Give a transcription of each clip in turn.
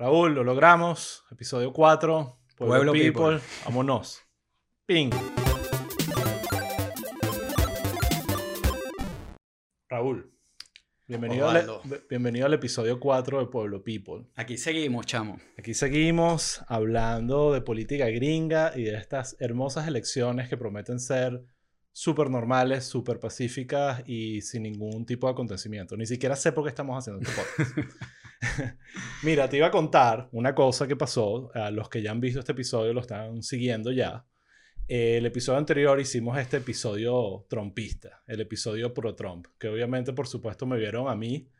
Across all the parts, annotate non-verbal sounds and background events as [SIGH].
Raúl, lo logramos. Episodio 4. Pueblo, Pueblo People. People. Vámonos. Ping. Raúl, bienvenido al, bienvenido al episodio 4 de Pueblo People. Aquí seguimos, chamo. Aquí seguimos hablando de política gringa y de estas hermosas elecciones que prometen ser súper normales, súper pacíficas y sin ningún tipo de acontecimiento. Ni siquiera sé por qué estamos haciendo este podcast. [LAUGHS] [LAUGHS] Mira, te iba a contar una cosa que pasó. A los que ya han visto este episodio lo están siguiendo ya. Eh, el episodio anterior hicimos este episodio trompista, el episodio pro Trump, que obviamente, por supuesto, me vieron a mí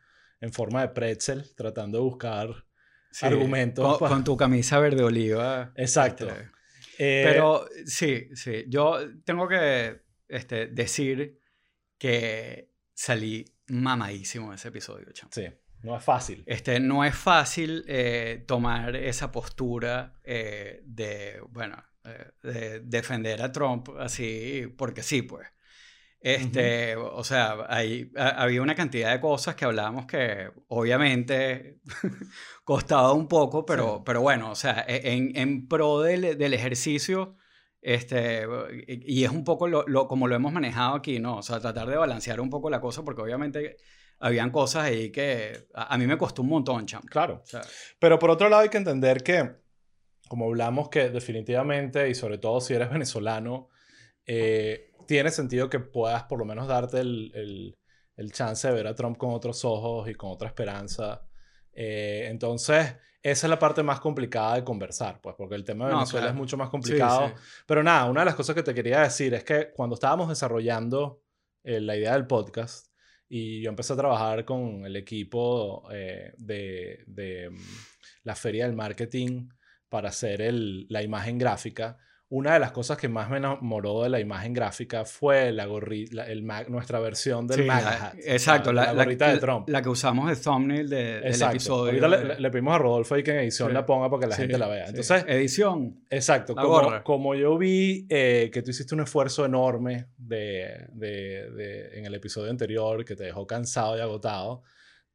en forma de pretzel tratando de buscar Sí, argumentos. Con, tu camisa verde oliva. Exacto. este, Eh, Pero sí, sí. Yo tengo que este, decir que salí mamadísimo ese episodio, chamo. sí, no es fácil. Este, no es fácil eh, tomar esa postura eh, de, bueno, eh, de defender a Trump así, porque sí, pues. Este, O sea, hay, ha- había una cantidad de cosas que hablábamos que obviamente [LAUGHS] costaba un poco, pero, Sí. pero bueno, o sea, e- en, en pro del, del ejercicio, este, y y es un poco lo, lo- como lo hemos manejado aquí, ¿no? O sea, tratar de balancear un poco la cosa, porque obviamente habían cosas ahí que a, a mí me costó un montón, chamo. Claro. O sea, Pero por otro lado hay que entender que, como hablamos, que definitivamente, y sobre todo si eres [LAUGHS] venezolano, eh, tiene sentido que puedas por lo menos darte el, el- el chance de ver a Trump con otros ojos y con otra esperanza. Eh, entonces, esa es la parte más complicada de conversar, pues, porque el tema de No, Venezuela claro. es mucho más sí, complicado. sí. Pero nada, una de las cosas que te quería decir es que cuando estábamos desarrollando eh, la idea del podcast y yo empecé a trabajar con el equipo eh, de, de, mm, la feria del marketing para hacer el- la imagen gráfica, una de las cosas que más me enamoró de la imagen gráfica fue la gorri, la- el nuestra versión del Sí, MAGA hat, exacto, la, la- gorrita de la- Trump. la que usamos de thumbnail de- del episodio. Ahorita le, de- le- pedimos a Rodolfo ahí que en edición Sí. la ponga para que la Sí, gente la vea. Entonces, edición. Exacto, como, como yo vi eh, que tú hiciste un esfuerzo enorme de, de- de- en el episodio anterior que te dejó cansado y agotado,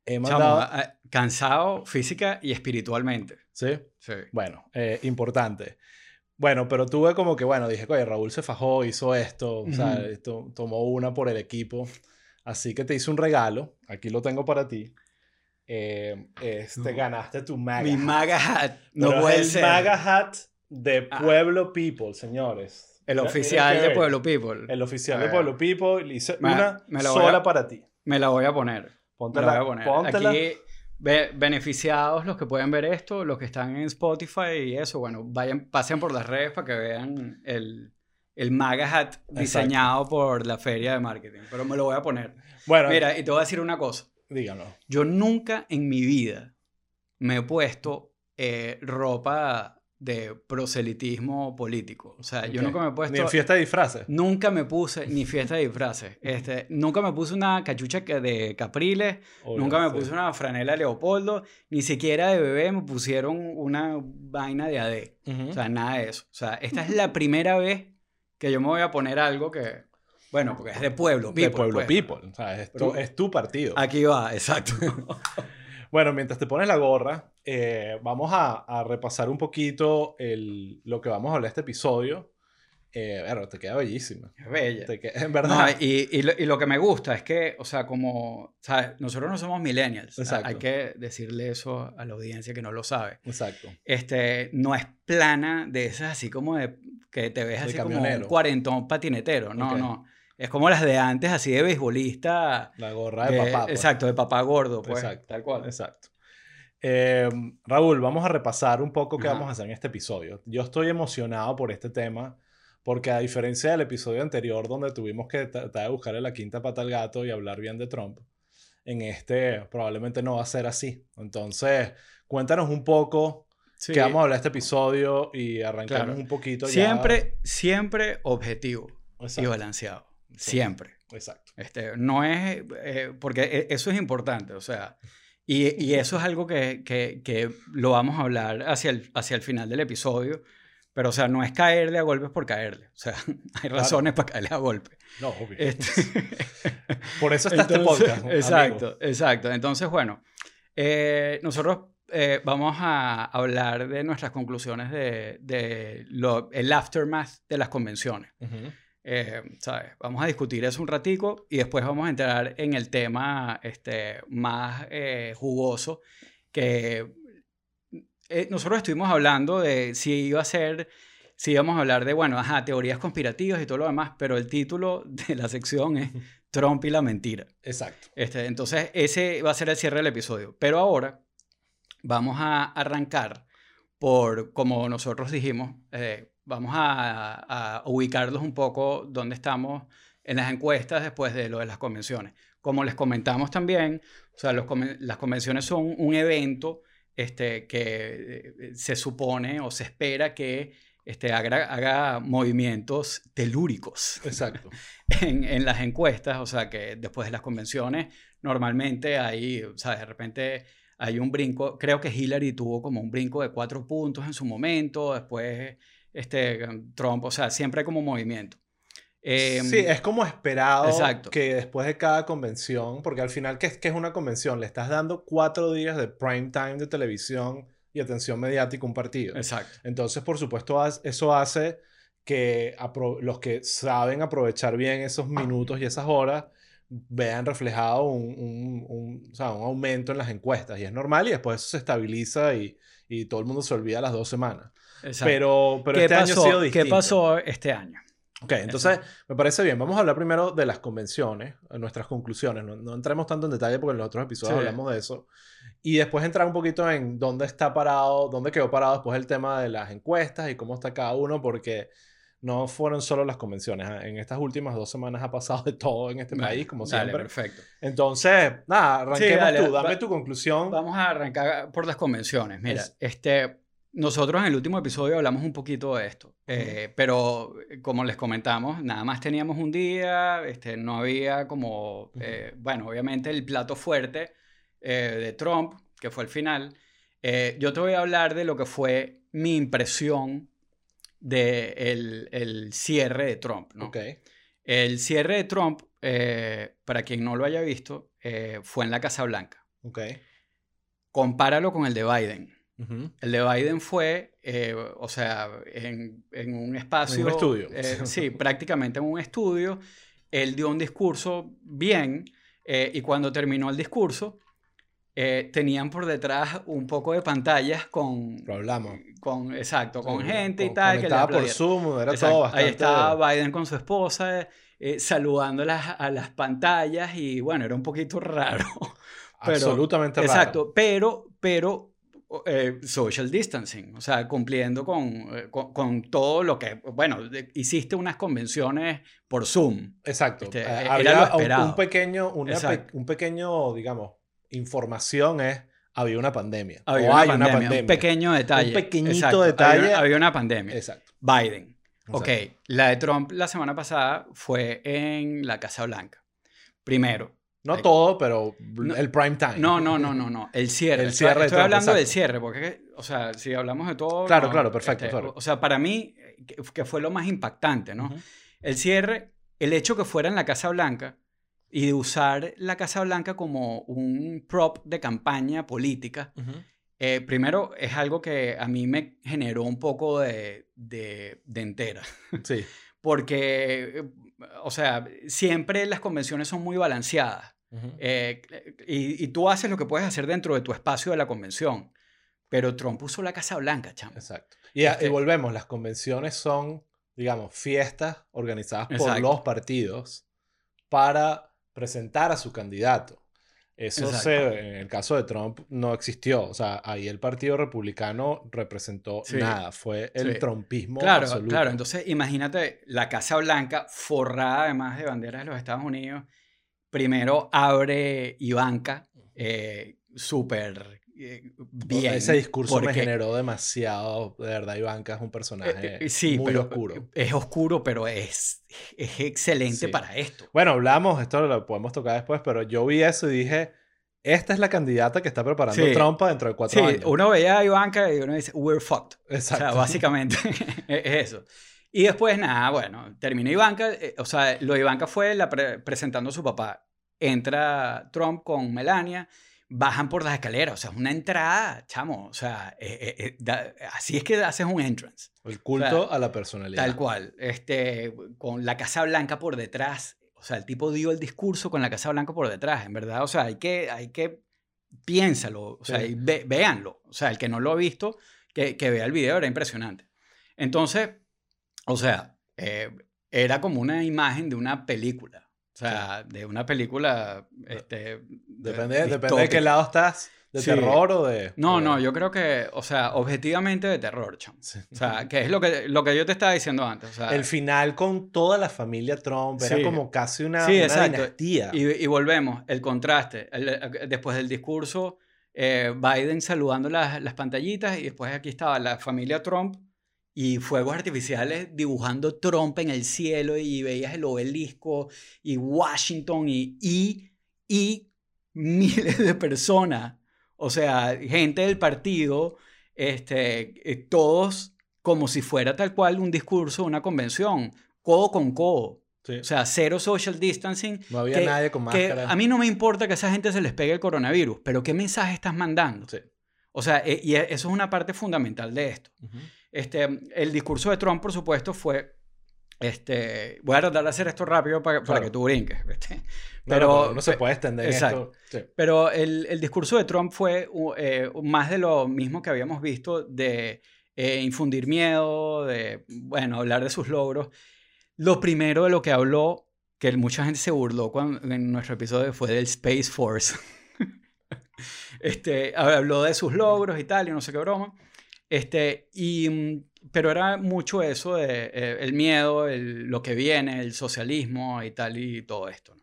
he Chamo, mandado... a- a- cansado física y espiritualmente. ¿Sí? Sí. Bueno, eh, importante. Bueno, pero tuve como que, bueno, dije, oye, Raúl se fajó, hizo esto, o sea, tomó una por el equipo. Así que te hice un regalo, aquí lo tengo para ti. Eh, este, ganaste tu MAGA Mi hat. MAGA hat. No Pero puede es el ser. MAGA hat de Ah. Pueblo People, señores. El oficial de. Pueblo People. El oficial de. Pueblo People. Hice Me- una me sola a- para ti. Me la voy a poner. Póntela. la voy a poner. póntela. Aquí, be- beneficiados los que pueden ver esto, los que están en Spotify y eso, bueno, vayan, pasen por las redes para que vean el, el MAGA hat diseñado por la feria de marketing. Pero me lo voy a poner. Bueno, Mira, y te voy a decir una cosa. díganlo. Yo nunca en mi vida me he puesto eh, ropa de proselitismo político. O sea, yo nunca me he puesto... Ni en fiesta de disfraces. Nunca me puse, ni fiesta de disfraces. Este, nunca me puse una cachucha de Capriles, Obvio, nunca me sí. puse una franela Leopoldo, ni siquiera de bebé me pusieron una vaina de AD. O sea, nada de eso. O sea, esta es la primera vez que yo me voy a poner algo que, bueno, porque es de pueblo, de people, Pueblo pues. People. O sea, es, tu, Pero- es tu partido. Aquí va, exacto. [LAUGHS] Bueno, mientras te pones la gorra, eh, vamos a, a repasar un poquito el, lo que vamos a hablar este episodio. Eh, bueno, te queda bellísima. Es bella. Te queda- en No, verdad. y, y lo, y lo que me gusta es que, o sea, como, ¿sabes? Nosotros no somos millennials. Exacto. Hay que decirle eso a la audiencia que no lo sabe. Exacto. Este, no es plana de esas así como de que te ves De así como un cuarentón patinetero. No, Ok. no. Es como las de antes, así de beisbolista. La gorra de, de- papá. pues. Exacto, de papá gordo, pues. Exacto. Tal cual. Exacto. Eh, Raúl, vamos a repasar un poco qué Ajá. vamos a hacer en este episodio. Yo estoy emocionado por este tema porque a diferencia del episodio anterior donde tuvimos que tratar de buscarle la quinta pata al gato y hablar bien de Trump, en este probablemente no va a ser así. Entonces, cuéntanos un poco Sí. qué vamos a hablar este episodio y arrancamos Claro. un poquito ya. Siempre, siempre objetivo y balanceado. Siempre. Exacto. Este, no es, eh, porque e- eso es importante, o sea, y, y eso es algo que, que, que lo vamos a hablar hacia el, hacia el final del episodio, pero o sea, no es caerle a golpes por caerle, o sea, [LAUGHS] hay razones para caerle a golpes. No, obvio. Este, [LAUGHS] Por eso está este entonces, podcast. amigo. Exacto, exacto. Entonces, bueno, eh, nosotros eh, vamos a hablar de nuestras conclusiones de, de lo, el aftermath de las convenciones. Eh, ¿sabes? Vamos a discutir eso un ratico y después vamos a entrar en el tema este, más eh, jugoso que nosotros estuvimos hablando de si iba a ser, si íbamos a hablar de, bueno, ajá, teorías conspirativas y todo lo demás, pero el título de la sección es [LAUGHS] Trump y la mentira. Exacto. Este, entonces, ese va a ser el cierre del episodio. Pero ahora vamos a arrancar por, como nosotros dijimos, eh, vamos a, ubicarlos un poco donde estamos en las encuestas después de lo de las convenciones. Como les comentamos también, o sea, las convenciones son un evento este, que eh, se supone o se espera que este, haga, movimientos telúricos. Exacto. [LAUGHS] en, en, las encuestas, o sea, que después de las convenciones, normalmente hay, o sea, de repente hay un brinco, creo que Hillary tuvo como un brinco de cuatro puntos en su momento, después este, Trump, o sea, siempre hay como movimiento. Em, sí, es como esperado que después de cada convención, porque al final, ¿qué es, ¿qué es una convención? Le estás dando cuatro días de prime time de televisión y atención mediática a un partido. Exacto. Entonces, por supuesto, eso hace que los que saben aprovechar bien esos minutos y esas horas vean reflejado un, un, un, o sea, un, aumento en las encuestas. Y es normal y después eso se estabiliza y, y todo el mundo se olvida las dos semanas. Pero, pero este año ha sido distinto. ¿Qué pasó este año? Ok, entonces me parece bien. Vamos a hablar primero de las convenciones, nuestras conclusiones. No, no entremos tanto en detalle porque en los otros episodios hablamos de eso. Y después entrar un poquito en dónde está parado, dónde quedó parado después el tema de las encuestas y cómo está cada uno, porque no fueron solo las convenciones. ¿eh? En estas últimas dos semanas ha pasado de todo en este país, como dale, siempre. perfecto. Entonces, nada, arranquemos tú, dame tu conclusión. Vamos a arrancar por las convenciones. Mira, este, nosotros en el último episodio hablamos un poquito de esto, eh, pero eh, como les comentamos, nada más teníamos un día, este, no había como, bueno, obviamente el plato fuerte de Trump, que fue el final. yo te voy a hablar de lo que fue mi impresión del el cierre de Trump. ¿no? El cierre de Trump, eh, para quien no lo haya visto, eh, fue en la Casa Blanca. Okay. Compáralo con el de Biden. El de Biden fue, eh, o sea, en, en, un espacio... En un estudio. [LAUGHS] sí, prácticamente en un estudio. Él dio un discurso bien y cuando terminó el discurso, eh, tenían por detrás un poco de pantallas con... Lo hablamos. Con, exacto, con gente y tal. Que estaba por Zoom, era todo bastante... Ahí estaba Biden con su esposa eh, saludándolas a las pantallas y bueno, era un poquito [LAUGHS] raro. Absolutamente raro. Exacto, pero, pero eh, social distancing, o sea, cumpliendo con, con, todo lo que, bueno, hiciste unas convenciones por Zoom. Exacto. Este, había un, pequeño, un pequeño, digamos, información es había una pandemia. Había o hay una pandemia. Un pequeño detalle. Un pequeñito detalle. Había, una pandemia. Exacto. Biden. Ok, la de Trump la semana pasada fue en la Casa Blanca. Primero. No todo, pero el prime time. No, no, no, no, no. El cierre. El cierre Estoy, hablando del cierre, porque, o sea, si hablamos de todo. Claro, claro, perfecto. Este, o sea, para mí, que, fue lo más impactante, ¿no? El cierre, el hecho que fuera en la Casa Blanca, y de usar la Casa Blanca como un prop de campaña política, eh, primero es algo que a mí me generó un poco de, de, entera. Sí. [LAUGHS] Porque, o sea, siempre las convenciones son muy balanceadas. Eh, y, y, tú haces lo que puedes hacer dentro de tu espacio de la convención. Pero Trump usó la Casa Blanca, chamo. Exacto. Y, este volvemos, las convenciones son, digamos, fiestas organizadas por los partidos para presentar a su candidato. Eso en el caso de Trump no existió. O sea, ahí el Partido Republicano representó nada. Fue el trumpismo claro, Claro, entonces imagínate la Casa Blanca forrada además de banderas de los Estados Unidos. Primero abre Ivanka, eh, súper eh, bien. Ese discurso me generó demasiado. De verdad, Ivanka es un personaje eh, eh, muy oscuro. Es oscuro, pero es, es excelente para esto. Bueno, hablamos, esto lo podemos tocar después, pero yo vi eso y dije. Esta es la candidata que está preparando Trump dentro de cuatro años. Uno veía a Ivanka y uno dice, we're fucked. Exacto. O sea, básicamente [LAUGHS] es eso. Y después, nada, bueno, terminó Ivanka. o sea, lo de Ivanka fue la presentando a su papá. Entra Trump con Melania bajan por las escaleras, o sea, es una entrada, chamo, o sea, eh, eh, eh, así es que haces un entrance. El culto a la personalidad. Tal cual, este, con la Casa Blanca por detrás, o sea, el tipo dio el discurso con la Casa Blanca por detrás, en verdad, o sea, hay que, hay que, piénsalo, o sea, y véanlo, o sea, el que no lo ha visto, que, que, vea el video, era impresionante. Entonces, o sea, era como una imagen de una película. O sea, de una película. Este, depende, depende de qué lado estás. ¿De terror o de.? No, no, yo creo que, o sea, objetivamente de terror, chamo. O sea, [LAUGHS] que es lo que, lo que yo te estaba diciendo antes. O sea, el final con toda la familia Trump era como casi una, sí, una dinastía. Y, y, volvemos, el contraste. después del discurso, eh, Biden saludando las, las pantallitas y después aquí estaba la familia Trump y fuegos artificiales dibujando Trump en el cielo y veías el obelisco y Washington y, y, y miles de personas, o sea, gente del partido, este, eh, todos como si fuera tal cual un discurso, una convención, codo con codo. O sea, cero social distancing. No había nadie con máscara. a mí no me importa que a esa gente se les pegue el coronavirus, pero ¿qué mensaje estás mandando? O sea, eh, y e, eso es una parte fundamental de esto. Este, el discurso de Trump, por supuesto, fue este, voy a tratar de hacer esto rápido para, para que tú brinques. Pero no, se puede extender esto. Pero el, el, discurso de Trump fue eh, más de lo mismo que habíamos visto de eh, infundir miedo, de, bueno, hablar de sus logros. Lo primero de lo que habló, que mucha gente se burló cuando, en nuestro episodio, fue del Space Force. [LAUGHS] este, habló de sus logros y tal, y no sé qué broma. Este, y, mm, pero era mucho eso de eh, el miedo, el, lo que viene, el socialismo y tal y todo esto.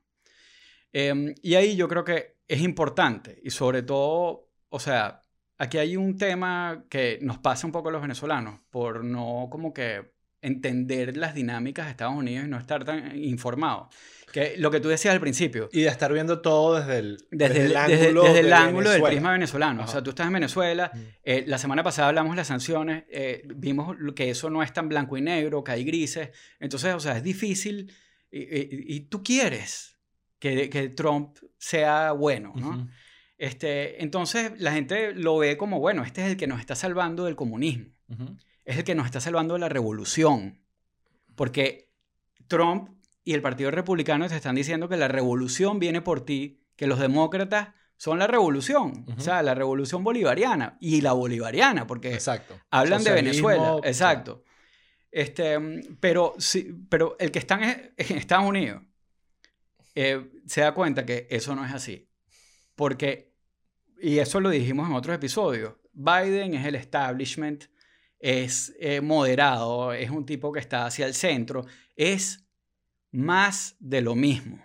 Em, y ahí yo creo que es importante y sobre todo, o sea, aquí hay un tema que nos pasa un poco a los venezolanos por no como que entender las dinámicas de Estados Unidos y no estar tan informados. Que lo que tú decías al principio. Y de estar viendo todo desde el, desde, el ángulo, desde, el ángulo del prisma venezolano. O sea, tú estás en Venezuela, mm. eh, la semana pasada hablamos de las sanciones, eh, vimos que eso no es tan blanco y negro, que hay grises. Entonces, o sea, es difícil y, tú quieres que, que, Trump sea bueno, ¿no? este, entonces, la gente lo ve como, bueno, este es el que nos está salvando del comunismo. Es el que nos está salvando de la revolución. Porque Trump y el Partido Republicano te están diciendo que la revolución viene por ti, que los demócratas son la revolución, o sea, la revolución bolivariana y la bolivariana, porque Exacto. hablan de Venezuela, exacto. Este, pero, sí, pero el que está [LAUGHS] en, Estados Unidos eh, se da cuenta que eso no es así, porque, y eso lo dijimos en otros episodios, Biden es el establishment, es eh, moderado, es un tipo que está hacia el centro, es más de lo mismo.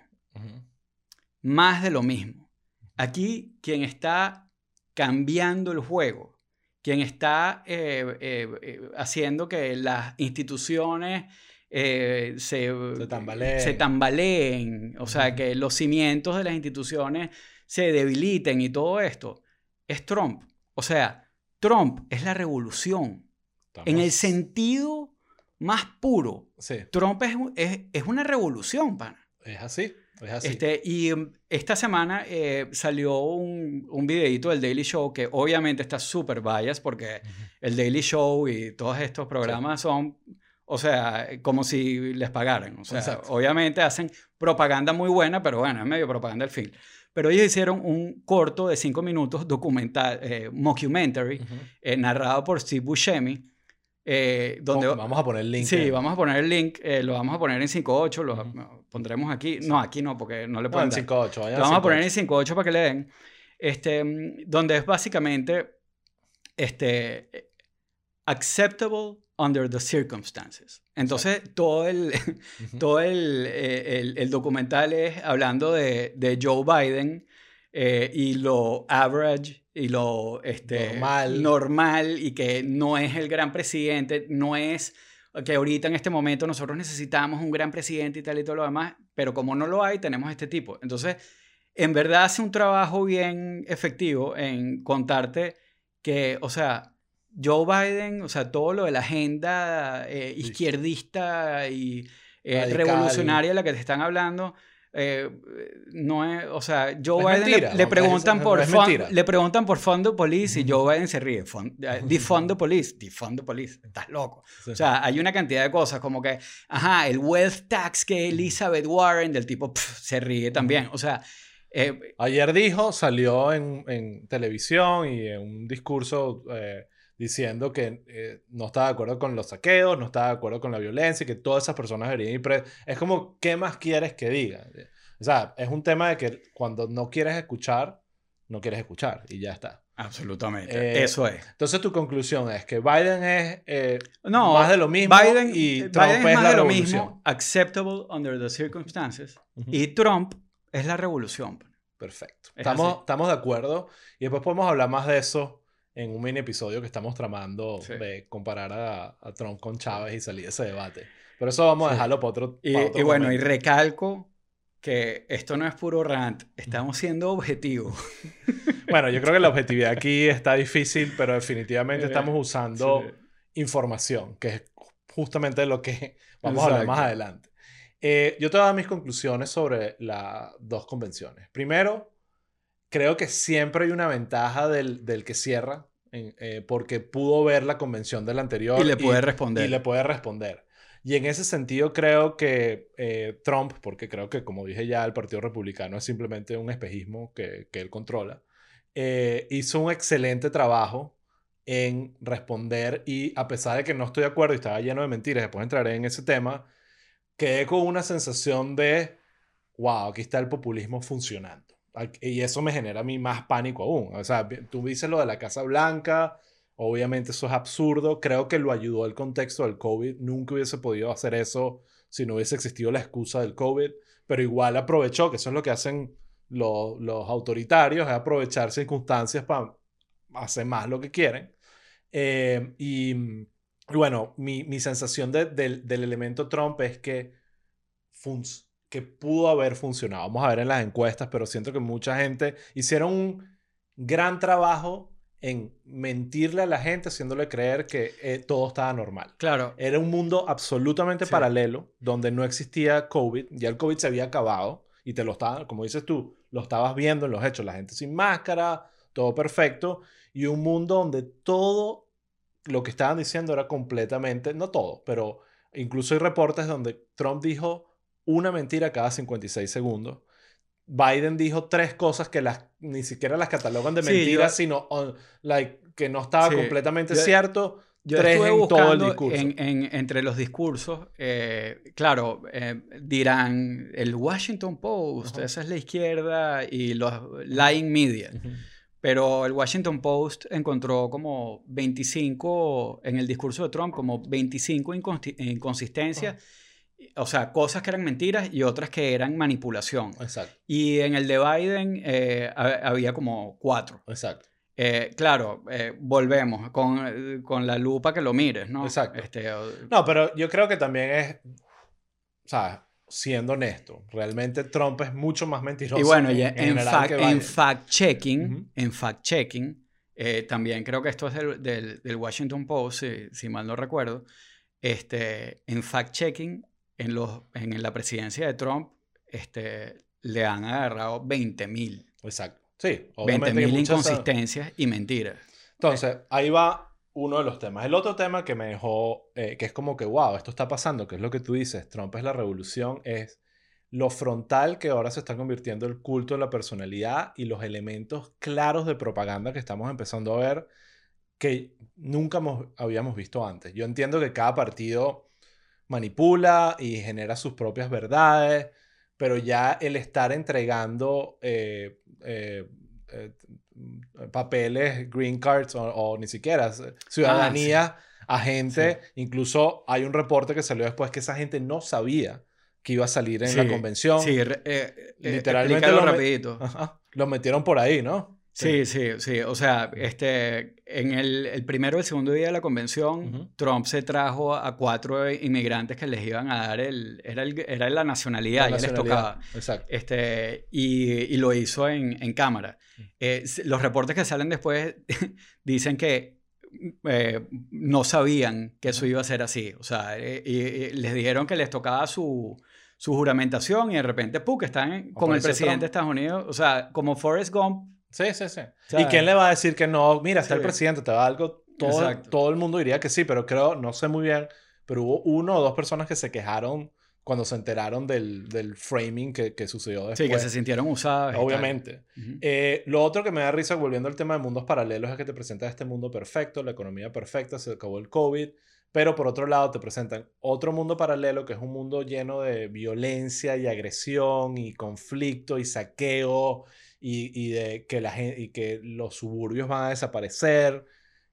Más de lo mismo. Aquí quien está cambiando el juego, quien está eh, eh, eh, haciendo que las instituciones se, se, tambaleen. se, tambaleen. o sea, que los cimientos de las instituciones se debiliten y todo esto, es Trump. O sea, Trump es la revolución. En el sentido más puro. Trump es, es, una revolución, pana. Es así, es así. Este, y um, esta semana eh, salió un, un videito del Daily Show que obviamente está súper bias porque el Daily Show y todos estos programas son, o sea, como si les pagaran. O sea, obviamente hacen propaganda muy buena, pero bueno, es medio propaganda al fin. Pero ellos hicieron un corto de cinco minutos documental, eh, mockumentary, eh, narrado por Steve Buscemi, eh, donde, vamos a poner el link. Sí, vamos a poner el link. Eh, lo vamos a poner en 5.8. Lo pondremos aquí. No, aquí no, porque no le pueden. No, en 5.8. Lo vamos a poner en 5.8 para que le den. Este, donde es básicamente este, acceptable under the circumstances. Entonces, todo, el, [LAUGHS] todo el, eh, el, el, documental es hablando de, de Joe Biden y lo average y lo este, normal. normal y que no es el gran presidente, no es que ahorita en este momento nosotros necesitamos un gran presidente y tal y todo lo demás, pero como no lo hay, tenemos este tipo. Entonces, en verdad hace un trabajo bien efectivo en contarte que, o sea, Joe Biden, o sea, todo lo de la agenda eh, izquierdista y eh, revolucionaria de la que te están hablando, eh, no es, o sea, Joe Biden le, preguntan por le preguntan por fondo police y Joe Biden se ríe. Eh, [LAUGHS] the police, the police, estás loco. O sea, hay una cantidad de cosas como que, ajá, el wealth tax que Elizabeth Warren del tipo se ríe también. O sea, eh, ayer dijo, salió en, en, televisión y en un discurso diciendo que eh, no estaba de acuerdo con los saqueos, no estaba de acuerdo con la violencia, y que todas esas personas deberían ir presos. Es como, ¿qué más quieres que diga? O sea, es un tema de que cuando no quieres escuchar, no quieres escuchar y ya está. Absolutamente. Eh, Eso es. Entonces tu conclusión es que Biden es eh, no, más de lo mismo Biden, y Trump es, más de lo mismo, acceptable under the circumstances, y Trump es la revolución. Perfecto. Estamos, estamos de acuerdo y después podemos hablar más de eso en un mini episodio que estamos tramando de comparar a, Trump con Chávez y salir de ese debate. Pero eso vamos a dejarlo para otro, y, y bueno, y recalco que esto no es puro rant, estamos siendo objetivos. [LAUGHS] bueno, yo creo que la objetividad aquí está difícil, pero definitivamente estamos usando información, que es justamente lo que vamos a hablar más adelante. Eh, yo te voy a dar mis conclusiones sobre las dos convenciones. Primero, creo que siempre hay una ventaja del, del que cierra, eh, porque pudo ver la convención del anterior. Y le puede responder. Y le puede responder. Y en ese sentido creo que eh, Trump, porque creo que como dije ya, el Partido Republicano es simplemente un espejismo que, que él controla, eh, hizo un excelente trabajo en responder y a pesar de que no estoy de acuerdo y estaba lleno de mentiras, después entraré en ese tema, quedé con una sensación de, wow, aquí está el populismo funcionando. Y eso me genera a mí más pánico aún. O sea, tú dices lo de la Casa Blanca, obviamente eso es absurdo. Creo que lo ayudó el contexto del COVID. Nunca hubiese podido hacer eso si no hubiese existido la excusa del COVID. Pero igual aprovechó, que eso es lo que hacen los, los autoritarios, es aprovechar circunstancias para hacer más lo que quieren. Eh, y, bueno, mi, mi sensación de, del elemento Trump es que funciona que pudo haber funcionado. Vamos a ver en las encuestas, pero siento que mucha gente hicieron un gran trabajo en mentirle a la gente, haciéndole creer que eh, todo estaba normal. Claro. Era un mundo absolutamente paralelo, donde no existía COVID, ya el COVID se había acabado y te lo estaba, como dices tú, lo estabas viendo en los hechos, la gente sin máscara, todo perfecto, y un mundo donde todo lo que estaban diciendo era completamente, no todo, pero incluso hay reportes donde Trump dijo una mentira cada 56 segundos. Biden dijo tres cosas que las, ni siquiera las catalogan de mentiras, sino like, que no estaba completamente cierto. Yo tres en todo el discurso. En, entre los discursos, eh, claro, eh, dirán el Washington Post, esa es la izquierda, y los lying media. Pero el Washington Post encontró como 25, en el discurso de Trump, como 25 inconsistencias o sea, cosas que eran mentiras y otras que eran manipulación. Exacto. Y en el de Biden eh, había como cuatro. Exacto. Eh, claro, eh, volvemos con, con, la lupa que lo mires, ¿no? Exacto. Este, no, pero yo creo que también es, o sea, siendo honesto, realmente Trump es mucho más mentiroso. Y bueno, en, en, fact, en fact-checking, en fact-checking, también creo que esto es del, del, del Washington Post, si, si, mal no recuerdo, este, en fact-checking en, los, en la presidencia de Trump este, le han agarrado 20 mil. Exacto. Sí, obviamente. 20 mil inconsistencias y mentiras. Entonces, ahí va uno de los temas. El otro tema que me dejó, eh, que es como que, wow, esto está pasando, que es lo que tú dices, Trump es la revolución, es lo frontal que ahora se está convirtiendo el culto de la personalidad y los elementos claros de propaganda que estamos empezando a ver que nunca habíamos visto antes. Yo entiendo que cada partido manipula y genera sus propias verdades, pero ya el estar entregando eh, eh, eh, papeles, green cards o, ni siquiera ciudadanía ah, a gente, incluso hay un reporte que salió después que esa gente no sabía que iba a salir en la convención. Sí, literalmente lo, rapidito. lo metieron por ahí, ¿no? Sí, sí, sí. O sea, este, en el, el primero o el segundo día de la convención, Trump se trajo a cuatro inmigrantes que les iban a dar el... Era, el, era la nacionalidad, ya les tocaba. Exacto. Este, y, y lo hizo en, en cámara. Eh, los reportes que salen después [LAUGHS] dicen que eh, no sabían que eso iba a ser así. O sea, eh, y, les dijeron que les tocaba su, su juramentación y de repente, ¡pum!, que están con el presidente de Estados Unidos. O sea, como Forrest Gump. Sí, sí, sí. ¿Y quién le va a decir que no? Mira, está el presidente, te va algo. Todo, todo el mundo diría que sí, pero creo, no sé muy bien, pero hubo uno o dos personas que se quejaron cuando se enteraron del, del framing que, que, sucedió después. Sí, que se sintieron usadas. Obviamente. Eh, lo otro que me da risa, volviendo al tema de mundos paralelos, es que te presenta este mundo perfecto, la economía perfecta, se acabó el COVID, pero por otro lado te presentan otro mundo paralelo que es un mundo lleno de violencia y agresión y conflicto y saqueo y, y de que, la gente, y que los suburbios van a desaparecer.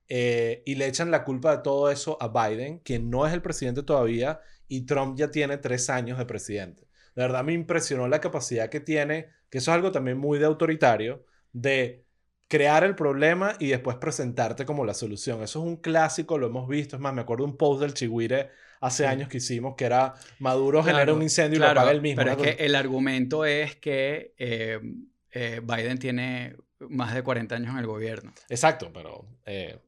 Eh, y le echan la culpa de todo eso a Biden, quien no es el presidente todavía y Trump ya tiene tres años de presidente. De verdad me impresionó la capacidad que tiene, que eso es algo también muy de autoritario, de crear el problema y después presentarte como la solución. Eso es un clásico, lo hemos visto. Es más, me acuerdo un post del Chihuire hace años que hicimos que era Maduro genera un incendio y lo apaga él mismo. Pero es que el argumento es que eh, eh, Biden tiene más de 40 años en el gobierno. Exacto, pero eh,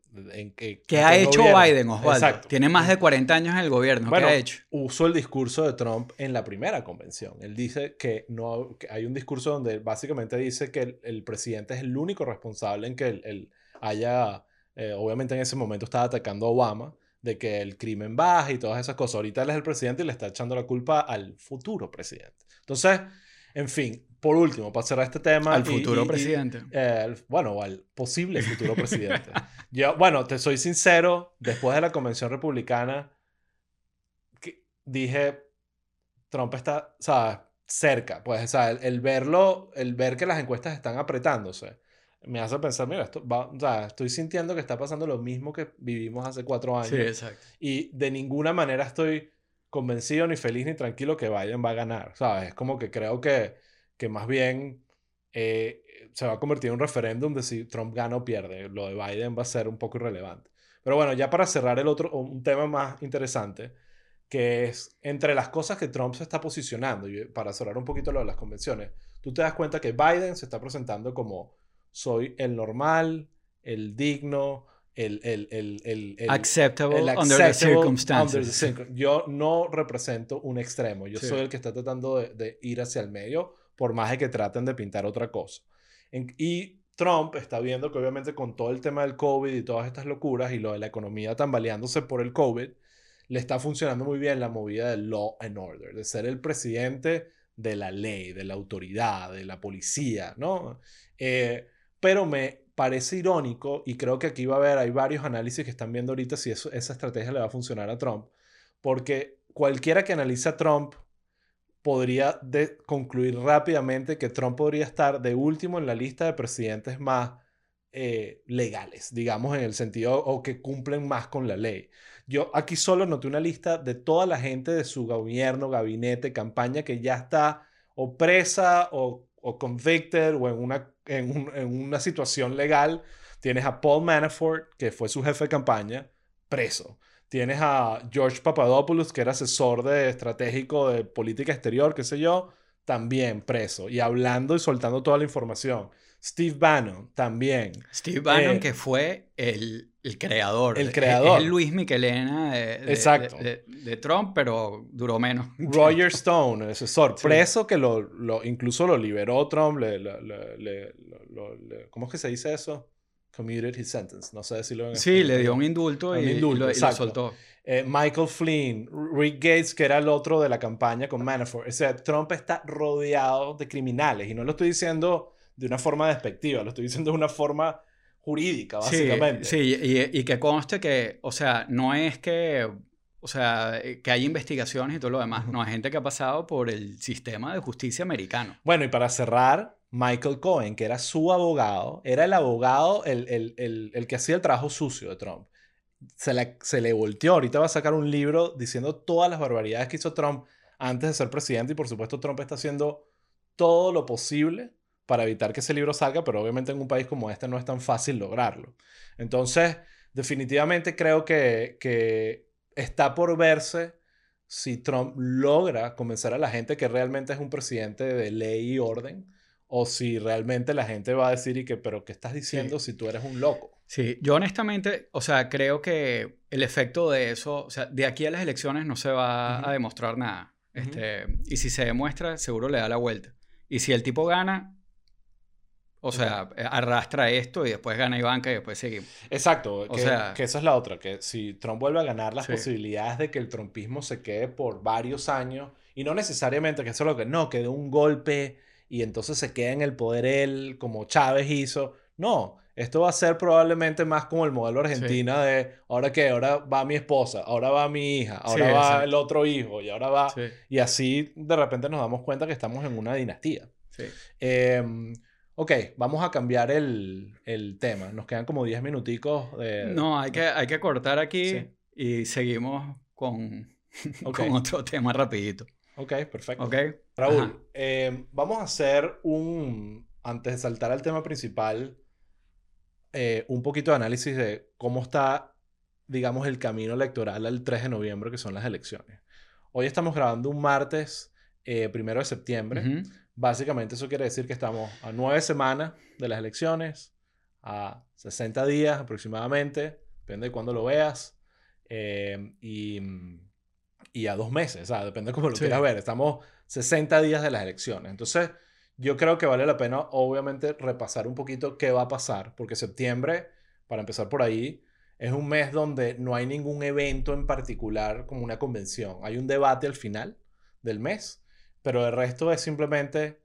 ¿Qué ha hecho Biden, Osvaldo? Tiene más de 40 años en el gobierno. ¿Qué ha hecho? Usó el discurso de Trump en la primera convención. Él dice que no hay un discurso donde básicamente dice que el, presidente es el único responsable en que él, haya, eh, obviamente en ese momento estaba atacando a Obama, de que el crimen baje y todas esas cosas. Ahorita él es el presidente y le está echando la culpa al futuro presidente. Entonces, en fin, por último, para cerrar este tema. Al futuro presidente. Eh, bueno, al posible futuro presidente. Yo, bueno, te soy sincero, después de la convención republicana, dije, Trump está, ¿sabes? Cerca. Pues, o sea, el, verlo, el ver que las encuestas están apretándose, me hace pensar, mira, esto va, o sea, estoy sintiendo que está pasando lo mismo que vivimos hace cuatro años. Sí, exacto. Y de ninguna manera estoy convencido, ni feliz, ni tranquilo que Biden va a ganar, ¿sabes? Es como que creo que que más bien eh, se va a convertir en un referéndum de si Trump gana o pierde. Lo de Biden va a ser un poco irrelevante. Pero bueno, ya para cerrar el otro, un tema más interesante, que es entre las cosas que Trump se está posicionando, y para cerrar un poquito lo de las convenciones, tú te das cuenta que Biden se está presentando como soy el normal, el digno, el, el, el, el acceptable, under the circumstances. yo no represento un extremo, yo soy el que está tratando de, de ir hacia el medio por más de que traten de pintar otra cosa. y Trump está viendo que obviamente con todo el tema del COVID y todas estas locuras y lo de la economía tambaleándose por el COVID, le está funcionando muy bien la movida del law and order, de ser el presidente de la ley, de la autoridad, de la policía, ¿no? Eh, pero me parece irónico y creo que aquí va a haber, hay varios análisis que están viendo ahorita si esa estrategia le va a funcionar a Trump, porque cualquiera que analice a Trump podría concluir rápidamente que Trump podría estar de último en la lista de presidentes más eh, legales, digamos, en el sentido o que cumplen más con la ley. Yo aquí solo noté una lista de toda la gente de su gobierno, gabinete, campaña que ya está o presa o, o convicted o en una, en, en una situación legal. Tienes a Paul Manafort, que fue su jefe de campaña, preso. Tienes a George Papadopoulos, que era asesor de estratégico de política exterior, qué sé yo, también preso y hablando y soltando toda la información. Steve Bannon también. Steve Bannon, eh, que fue el, el, creador. El creador. El Luis Miquelena de, Exacto. De, Trump, pero duró menos. Roger [LAUGHS] Stone, el asesor, preso que lo, lo, incluso lo liberó Trump. Le, le, ¿Cómo es que se dice eso? Commuted his sentence. No sé si lo Sí, [LAUGHS] le dio un indulto, y, lo, soltó. Eh, Michael Flynn, Rick Gates, que era el otro de la campaña con Manafort. O sea, Trump está rodeado de criminales. Y no lo estoy diciendo de una forma despectiva, lo estoy diciendo de una forma jurídica, básicamente. Sí, y, que conste que, o sea, no es que, o sea, que hay investigaciones y todo lo demás. No, hay gente que ha pasado por el sistema de justicia americano. Bueno, y para cerrar, Michael Cohen, que era su abogado, era el abogado, el, el, el, que hacía el trabajo sucio de Trump. Se, se le volteó, ahorita va a sacar un libro diciendo todas las barbaridades que hizo Trump antes de ser presidente y por supuesto Trump está haciendo todo lo posible para evitar que ese libro salga, pero obviamente en un país como este no es tan fácil lograrlo. Entonces, definitivamente creo que, que está por verse si Trump logra convencer a la gente que realmente es un presidente de ley y orden o si realmente la gente va a decir y que, pero ¿qué estás diciendo si tú eres un loco? Sí, yo honestamente, o sea, creo que el efecto de eso, o sea, de aquí a las elecciones no se va a demostrar nada. Este, Y si se demuestra, seguro le da la vuelta. Y si el tipo gana, o sea, arrastra esto y después gana Ivanka y después seguimos. Exacto, o que, sea, que esa es la otra, que si Trump vuelve a ganar, las posibilidades de que el trumpismo se quede por varios años, y no necesariamente que eso es lo que, no, que de un golpe y entonces se quede en el poder él, como Chávez hizo. No, esto va a ser probablemente más como el modelo Argentina de ahora que ahora va mi esposa, ahora va mi hija, ahora va el otro hijo y ahora va... Y así de repente nos damos cuenta que estamos en una dinastía. Em, ok, vamos a cambiar el, el, tema. Nos quedan como 10 minuticos de... No, hay que, hay que cortar aquí y seguimos con, [LAUGHS] con otro tema rapidito. Ok, perfecto. Raúl, em, vamos a hacer un... Antes de saltar al tema principal eh, un poquito de análisis de cómo está, digamos, el camino electoral al 3 de noviembre, que son las elecciones. Hoy estamos grabando un martes, eh, primero de septiembre. Básicamente eso quiere decir que estamos a nueve semanas de las elecciones, a 60 días aproximadamente, depende de cuándo lo veas, eh, y, y, a dos meses, sea, depende de cómo lo quieras ver. Estamos 60 días de las elecciones. Entonces, yo creo que vale la pena, obviamente, repasar un poquito qué va a pasar, porque septiembre, para empezar por ahí, es un mes donde no hay ningún evento en particular como una convención. Hay un debate al final del mes, pero el resto es simplemente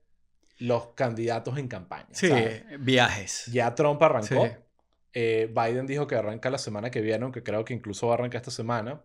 los candidatos en campaña. Sí, viajes. Ya Trump arrancó. Eh, Biden dijo que arranca la semana que viene, aunque creo que incluso va a arrancar esta semana.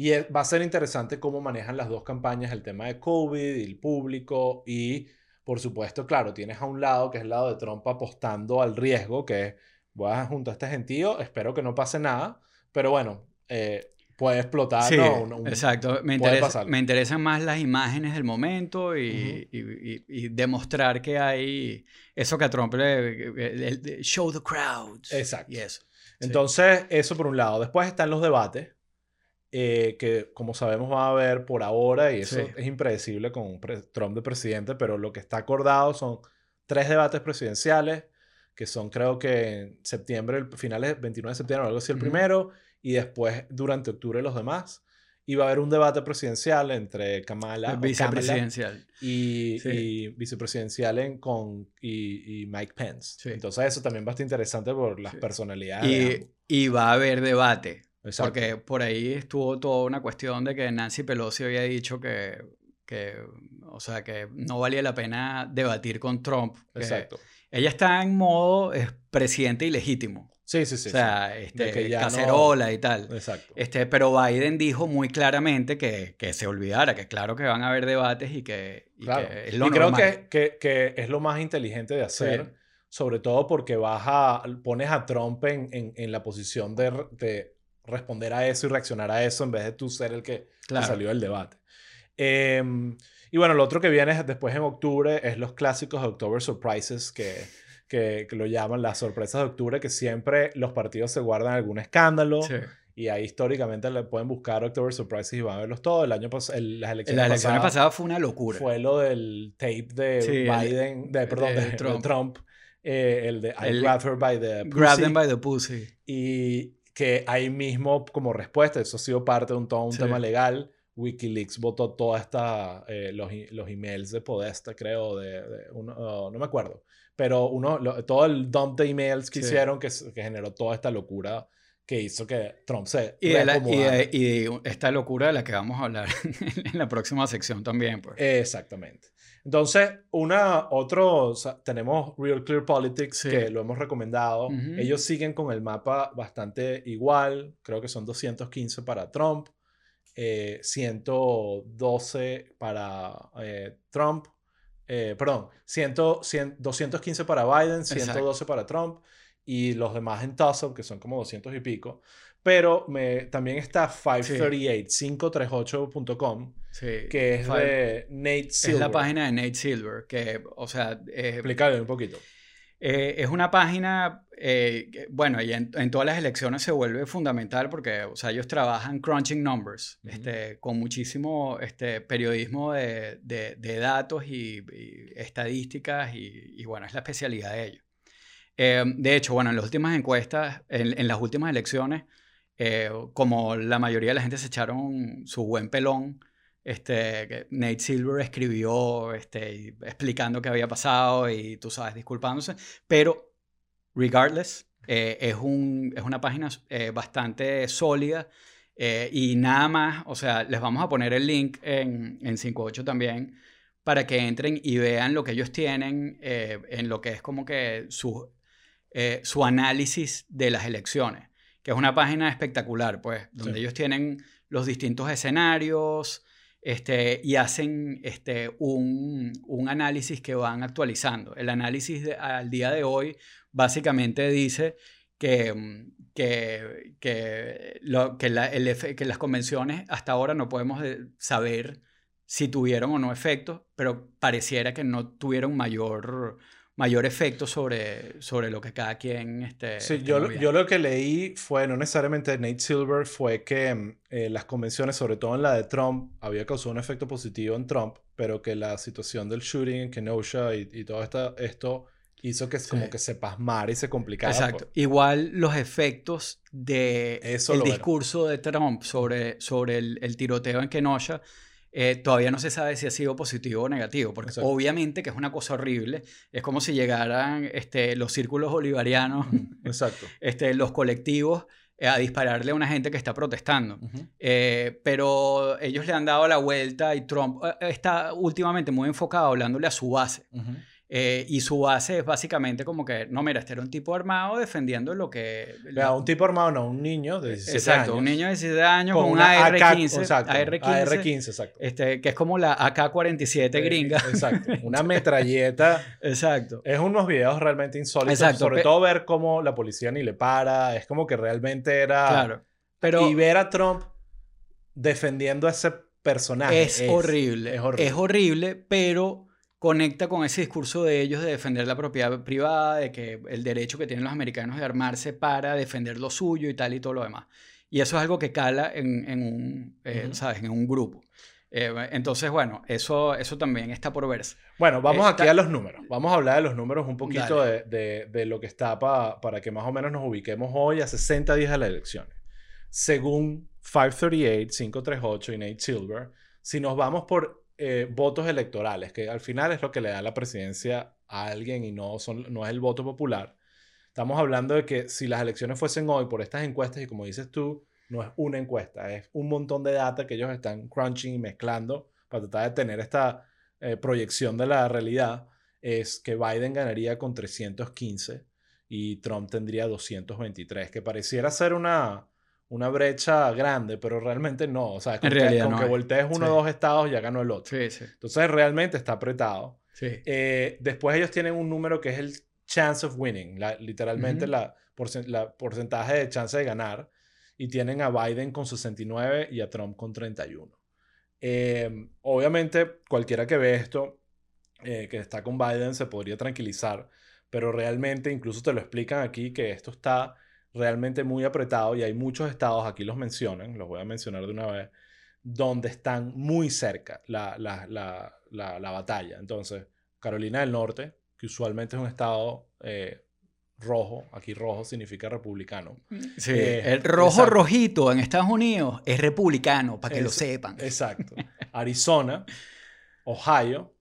Y va a ser interesante cómo manejan las dos campañas, el tema de COVID, y el público y por supuesto, claro, tienes a un lado, que es el lado de Trump, apostando al riesgo, que voy a juntar a este gentío, espero que no pase nada, pero bueno, eh, puede explotar. Sí, exacto. Me, interesa, me, interesan más las imágenes del momento y, y, demostrar que hay eso que a Trump le... show the crowds. Exacto. Y eso. Entonces, eso por un lado. Después están los debates. Eh, que como sabemos va a haber por ahora, y eso es impredecible con Trump de presidente, pero lo que está acordado son tres debates presidenciales, que son creo que en septiembre, el, finales 29 de septiembre, algo así el primero, y después durante octubre los demás. Y va a haber un debate presidencial entre Kamala, vicepresidencial. y, vicepresidencial en, con, y, Mike Pence. Entonces eso también va a estar interesante por las personalidades. Y, y va a haber debate porque por ahí estuvo toda una cuestión de que Nancy Pelosi había dicho que, que o sea, que no valía la pena debatir con Trump. Exacto. Ella está en modo es presidente ilegítimo. Sí, sí, sí. O sea, este, cacerola y tal. Exacto. Este, pero Biden dijo muy claramente que, que, se olvidara, que claro que van a haber debates y que, y que es lo y creo que, que, que, es lo más inteligente de hacer, sobre todo porque vas a, pones a Trump en, en, en la posición de, de responder a eso y reaccionar a eso en vez de tú ser el que salió del debate. Em, y bueno, lo otro que viene después en octubre es los clásicos de October Surprises, que, que, lo llaman las sorpresas de octubre, que siempre los partidos se guardan algún escándalo. Y ahí históricamente le pueden buscar October Surprises y van a verlos todos. El año pasado, las elecciones, pasadas fue una locura. Fue lo del tape de Biden, de, perdón, de, Trump. Eh, el de I grab her by the pussy. Grab them by the pussy. Y que ahí mismo como respuesta, eso ha sido parte de un, todo un tema legal, Wikileaks votó esta, eh, los, los, emails de Podesta, creo, de, uno, oh, no me acuerdo, pero uno, todo el dump de emails que hicieron que, que, generó toda esta locura que hizo que Trump se... Y, y, esta locura de la que vamos a hablar [LAUGHS] en la próxima sección también. Pues. Exactamente. Entonces, una, otro, tenemos Real Clear Politics, que lo hemos recomendado. Ellos siguen con el mapa bastante igual. Creo que son 215 para Trump, 112 eh, para eh, Trump, eh, perdón, 100, 215 para Biden, 112 para Trump y los demás en toss que son como 200 y pico. Pero me, también está 538, 538.com, que es de Nate Silver. Es la página de Nate Silver, que, o sea... Eh, un poquito. Eh, es una página, eh, bueno, y en, todas las elecciones se vuelve fundamental porque, o sea, ellos trabajan crunching numbers, este, con muchísimo este, periodismo de, de, datos y, estadísticas y, y, bueno, es la especialidad de ellos. de hecho, bueno, en las últimas encuestas, en, en las últimas elecciones, como la mayoría de la gente se echaron su buen pelón, este, Nate Silver escribió este, explicando qué había pasado y tú sabes, disculpándose, pero regardless, eh, es, un, es una página eh, bastante sólida eh, y nada más, o sea, les vamos a poner el link en, en 58 también para que entren y vean lo que ellos tienen en lo que es como que su, su análisis de las elecciones, que es una página espectacular, pues, donde ellos tienen los distintos escenarios, este, y hacen este, un, un, análisis que van actualizando. El análisis al día de hoy básicamente dice que, mm, que, que, lo, que, la, el que las convenciones hasta ahora no podemos saber si tuvieron o no efectos, pero pareciera que no tuvieron mayor mayor efecto sobre, sobre lo que cada quien este, Sí, yo, yo lo que leí fue, no necesariamente de Nate Silver, fue que mm, eh, las convenciones, sobre todo en la de Trump, había causado un efecto positivo en Trump, pero que la situación del shooting en Kenosha y, y todo esta, esto hizo que como que se pasmara y se complicara. Exacto. Igual los efectos de el discurso de Trump sobre, sobre el, el tiroteo en Kenosha eh, todavía no se sabe si ha sido positivo o negativo, porque obviamente que es una cosa horrible. Es como si llegaran este, los círculos bolivarianos, [LAUGHS] Exacto. [LAUGHS] este, los colectivos, eh, a dispararle a una gente que está protestando. Eh, pero ellos le han dado la vuelta y Trump está últimamente muy enfocado hablándole a su base. Eh, y su base es básicamente como que, no, mira, este era un tipo armado defendiendo lo que... un tipo armado, no, un niño de 17 exacto, un niño de 17 años con, una AR-15. AR-15, exacto. Este, que es como la AK-47 eh, gringa. Exacto, [LAUGHS] una metralleta. exacto. Es unos videos realmente insólitos. Exacto, sobre todo ver cómo la policía ni le para. Es como que realmente era... Claro. Pero, y ver a Trump defendiendo a ese personaje. Es, horrible. Es horrible. Es horrible, pero conecta con ese discurso de ellos de defender la propiedad privada, de que el derecho que tienen los americanos de armarse para defender lo suyo y tal y todo lo demás. Y eso es algo que cala en, en un, eh, ¿sabes? En un grupo. Eh, entonces, bueno, eso, eso también está por verse. Bueno, vamos aquí a los números. Vamos a hablar de los números un poquito de, de, de, lo que está para que más o menos nos ubiquemos hoy a 60 días de las elecciones. Según 538, 538 y Nate Silver, si nos vamos por eh, votos electorales, que al final es lo que le da la presidencia a alguien y no, son, no es el voto popular. Estamos hablando de que si las elecciones fuesen hoy por estas encuestas, y como dices tú, no es una encuesta, es un montón de data que ellos están crunching y mezclando para tratar de tener esta eh, proyección de la realidad, es que Biden ganaría con 315 y Trump tendría 223, que pareciera ser una, una brecha grande, pero realmente no. O sea, con, que, con que voltees uno o dos estados ya ganó el otro. Sí, sí. Entonces realmente está apretado. Sí. Eh, después ellos tienen un número que es el chance of winning, la, literalmente la, la, porcentaje de chance de ganar. Y tienen a Biden con 69 y a Trump con 31. Eh, obviamente, cualquiera que ve esto, eh, que está con Biden, se podría tranquilizar, pero realmente incluso te lo explican aquí que esto está realmente muy apretado y hay muchos estados, aquí los mencionan, los voy a mencionar de una vez, donde están muy cerca la, la, la, la batalla. Entonces, Carolina del Norte, que usualmente es un estado eh, rojo, aquí rojo significa republicano. Sí, eh, el rojo rojito en Estados Unidos es republicano, para que lo sepan. Exacto. Arizona, Ohio,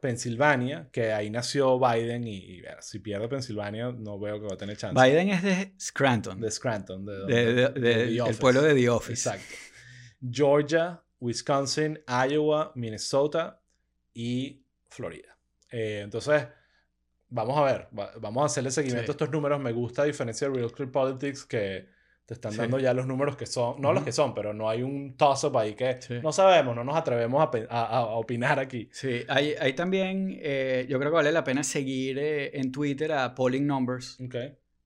Pensilvania, que ahí nació Biden y, si pierde Pensilvania no veo que va a tener chance. Biden es de Scranton. De Scranton, de, el pueblo de The Office. Exacto. Georgia, Wisconsin, Iowa, Minnesota y Florida. Eh, entonces, vamos a ver, vamos a hacerle seguimiento a estos números. Me gusta, a diferencia de Real Clear Politics, que te están dando ya los números que son, no los que son, pero no hay un toss-up ahí que no sabemos, no nos atrevemos a, a, opinar aquí. Sí, hay, hay también, eh, yo creo que vale la pena seguir eh, en Twitter a Polling Numbers. Ok.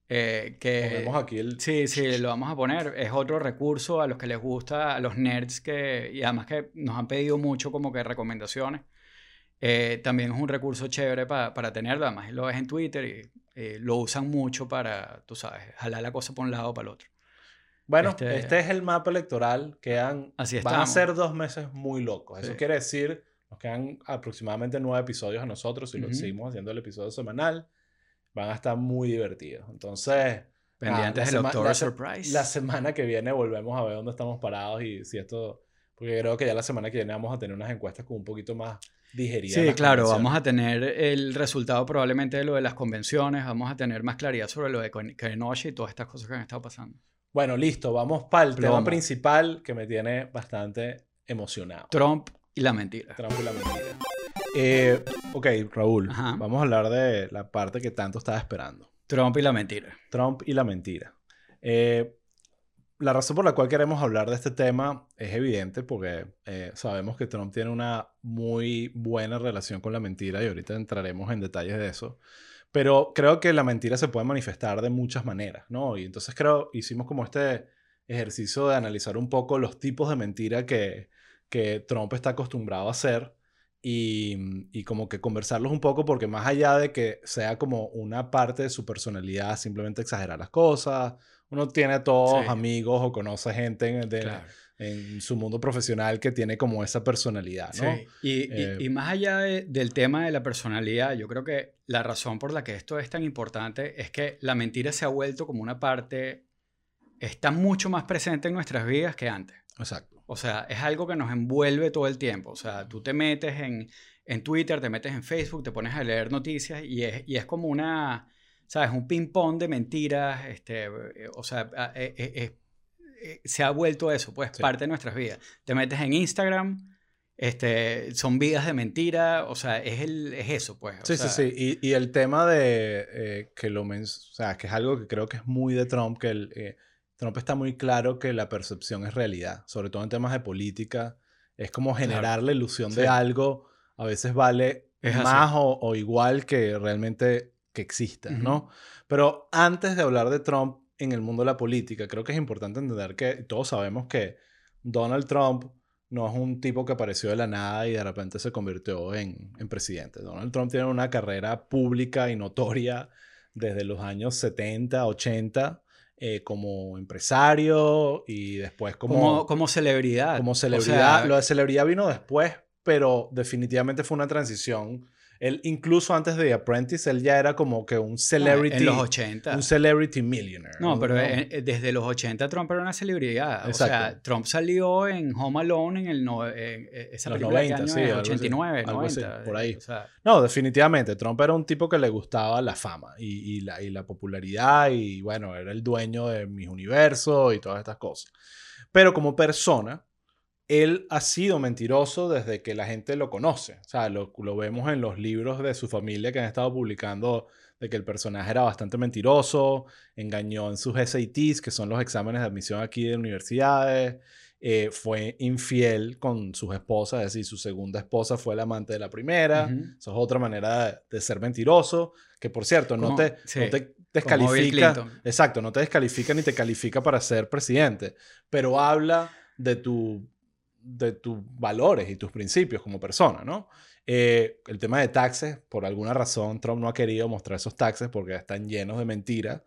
Eh, que, Ponemos aquí el... Sí, sí, lo vamos a poner. Es otro recurso a los que les gusta, a los nerds que, y además que nos han pedido mucho como que recomendaciones. también es un recurso chévere para, para tenerlo, además lo ves en Twitter y lo usan mucho para, tú sabes, jalar la cosa por un lado o para el otro. Bueno, este, este, es el mapa electoral. Quedan, Así van a ser dos meses muy locos. Eso quiere decir, nos quedan aproximadamente nueve episodios a nosotros y lo seguimos haciendo el episodio semanal. Van a estar muy divertidos. Entonces, pendientes del October Surprise. La semana que viene volvemos a ver dónde estamos parados y si esto Porque creo que ya la semana que viene vamos a tener unas encuestas con un poquito más digeridas. Sí, claro, vamos a tener el resultado probablemente de lo de las convenciones, vamos a tener más claridad sobre lo de Kenosha y todas estas cosas que han estado pasando. Bueno, listo, vamos para el tema principal que me tiene bastante emocionado. Trump y la mentira. Trump y la mentira. Eh, ok, Raúl, Ajá. vamos a hablar de la parte que tanto estaba esperando. Trump y la mentira. Trump y la mentira. Eh, la razón por la cual queremos hablar de este tema es evidente porque eh, sabemos que Trump tiene una muy buena relación con la mentira y ahorita entraremos en detalles de eso. Pero creo que la mentira se puede manifestar de muchas maneras, ¿no? Y entonces creo, hicimos como este ejercicio de analizar un poco los tipos de mentira que, que Trump está acostumbrado a hacer y, y como que conversarlos un poco porque más allá de que sea como una parte de su personalidad, simplemente exagerar las cosas, uno tiene todos Sí. amigos o conoce gente en, de- Claro. En su mundo profesional que tiene como esa personalidad, ¿no? Sí, Y, y- Eh, y más allá de- del tema de la personalidad, yo creo que la razón por la que esto es tan importante es que la mentira se ha vuelto como una parte, está mucho más presente en nuestras vidas que antes. Exacto. O sea, es algo que nos envuelve todo el tiempo. O sea, tú te metes en, en Twitter, te metes en Facebook, te pones a leer noticias y es, y es como una, ¿sabes? Un ping-pong de mentiras. Este, eh, o sea, a- eh, eh, se ha vuelto eso, pues, Sí. parte de nuestras vidas. Te metes en Instagram, este, son vidas de mentira. O sea, es, el, es eso, pues. o Sí, sea, sí, sí. Y, y el tema de eh, que lo men- o sea, que es algo que creo que es muy de Trump, que el, eh, Trump está muy claro que la percepción es realidad, sobre todo en temas de política. Es como generar la ilusión de algo, a veces vale Es más o, o igual que realmente que exista, ¿no? Pero antes de hablar de Trump en el mundo de la política, creo que es importante entender que todos sabemos que Donald Trump no es un tipo que apareció de la nada y de repente se convirtió en, en presidente. Donald Trump tiene una carrera pública y notoria desde los años 70, 80, eh, como empresario y después como, Como, como celebridad. como O celebridad. sea, Lo de celebridad vino después, pero definitivamente fue una transición. Él, incluso antes de The Apprentice, él ya era como que un celebrity. En los 80. Un celebrity millionaire. No, pero ¿no? eh, eh, desde los 80 Trump era una celebridad. O sea, Exacto. Trump salió en Home Alone en el no, en, eh, esa Los película de 90, qué año sí, así, 89, algo así, 90. por ahí. O sea, No, definitivamente. Trump era un tipo que le gustaba la fama y, y la, y la popularidad y bueno, era el dueño de mis universos y todas estas cosas. Pero como persona, él ha sido mentiroso desde que la gente lo conoce. O sea, lo, lo vemos en los libros de su familia que han estado publicando de que el personaje era bastante mentiroso, engañó en sus SATs, que son los exámenes de admisión aquí de universidades, eh, fue infiel con sus esposas, es decir, su segunda esposa fue la amante de la primera. ujú. Eso es otra manera de, de ser mentiroso, que por cierto, no te, sí, no te descalifica. Exacto, no te descalifica ni te califica para ser presidente, pero habla de, tu, de tus valores y tus principios como persona, ¿no? Eh, el tema de taxes, por alguna razón, Trump no ha querido mostrar esos taxes porque están llenos de mentiras,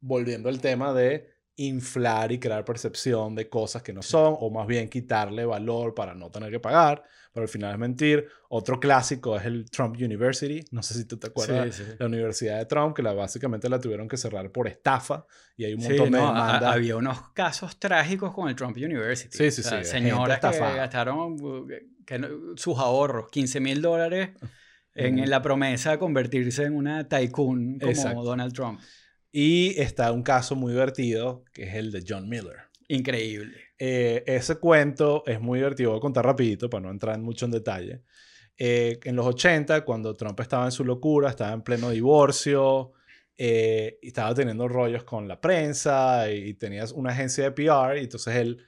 volviendo al tema de inflar y crear percepción de cosas que no son, o más bien quitarle valor para no tener que pagar, pero al final es mentir. Otro clásico es el Trump University, no sé si tú te acuerdas, Sí, sí. la Universidad de Trump, que la, básicamente la tuvieron que cerrar por estafa, y hay un Sí, montón de no, a- demandas. había unos casos trágicos con el Trump University. Sí, sí, O sea, sí, de Señoras que gastaron uh, que no- sus ahorros, 15 mil dólares, en, En- la promesa de convertirse en una tycoon como Exacto. Donald Trump. Y está un caso muy divertido, que es el de John Miller. Increíble. Eh, ese cuento es muy divertido, voy a contar rapidito para no entrar mucho en detalle. Eh, en los 80, cuando Trump estaba en su locura, estaba en pleno divorcio, eh, estaba teniendo rollos con la prensa y, y tenía una agencia de PR, y entonces él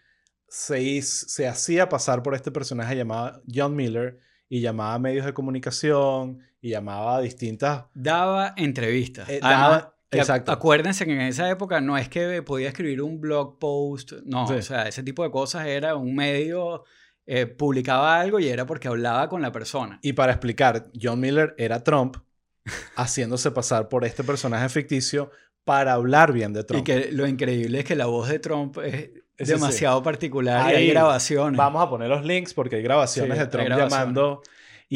se, se hacía pasar por este personaje llamado John Miller y llamaba a medios de comunicación y llamaba a distintas... Daba entrevistas. Eh, daba- exacto. Acuérdense que en esa época no es que podía escribir un blog post, no, Sí. o sea, ese tipo de cosas era un medio, eh, publicaba algo y era porque hablaba con la persona. Y para explicar, John Miller era Trump [LAUGHS] haciéndose pasar por este personaje ficticio para hablar bien de Trump. Y que lo increíble es que la voz de Trump es sí. demasiado particular y hay grabaciones. Vamos a poner los links porque hay grabaciones Sí, de Trump grabaciones. llamando.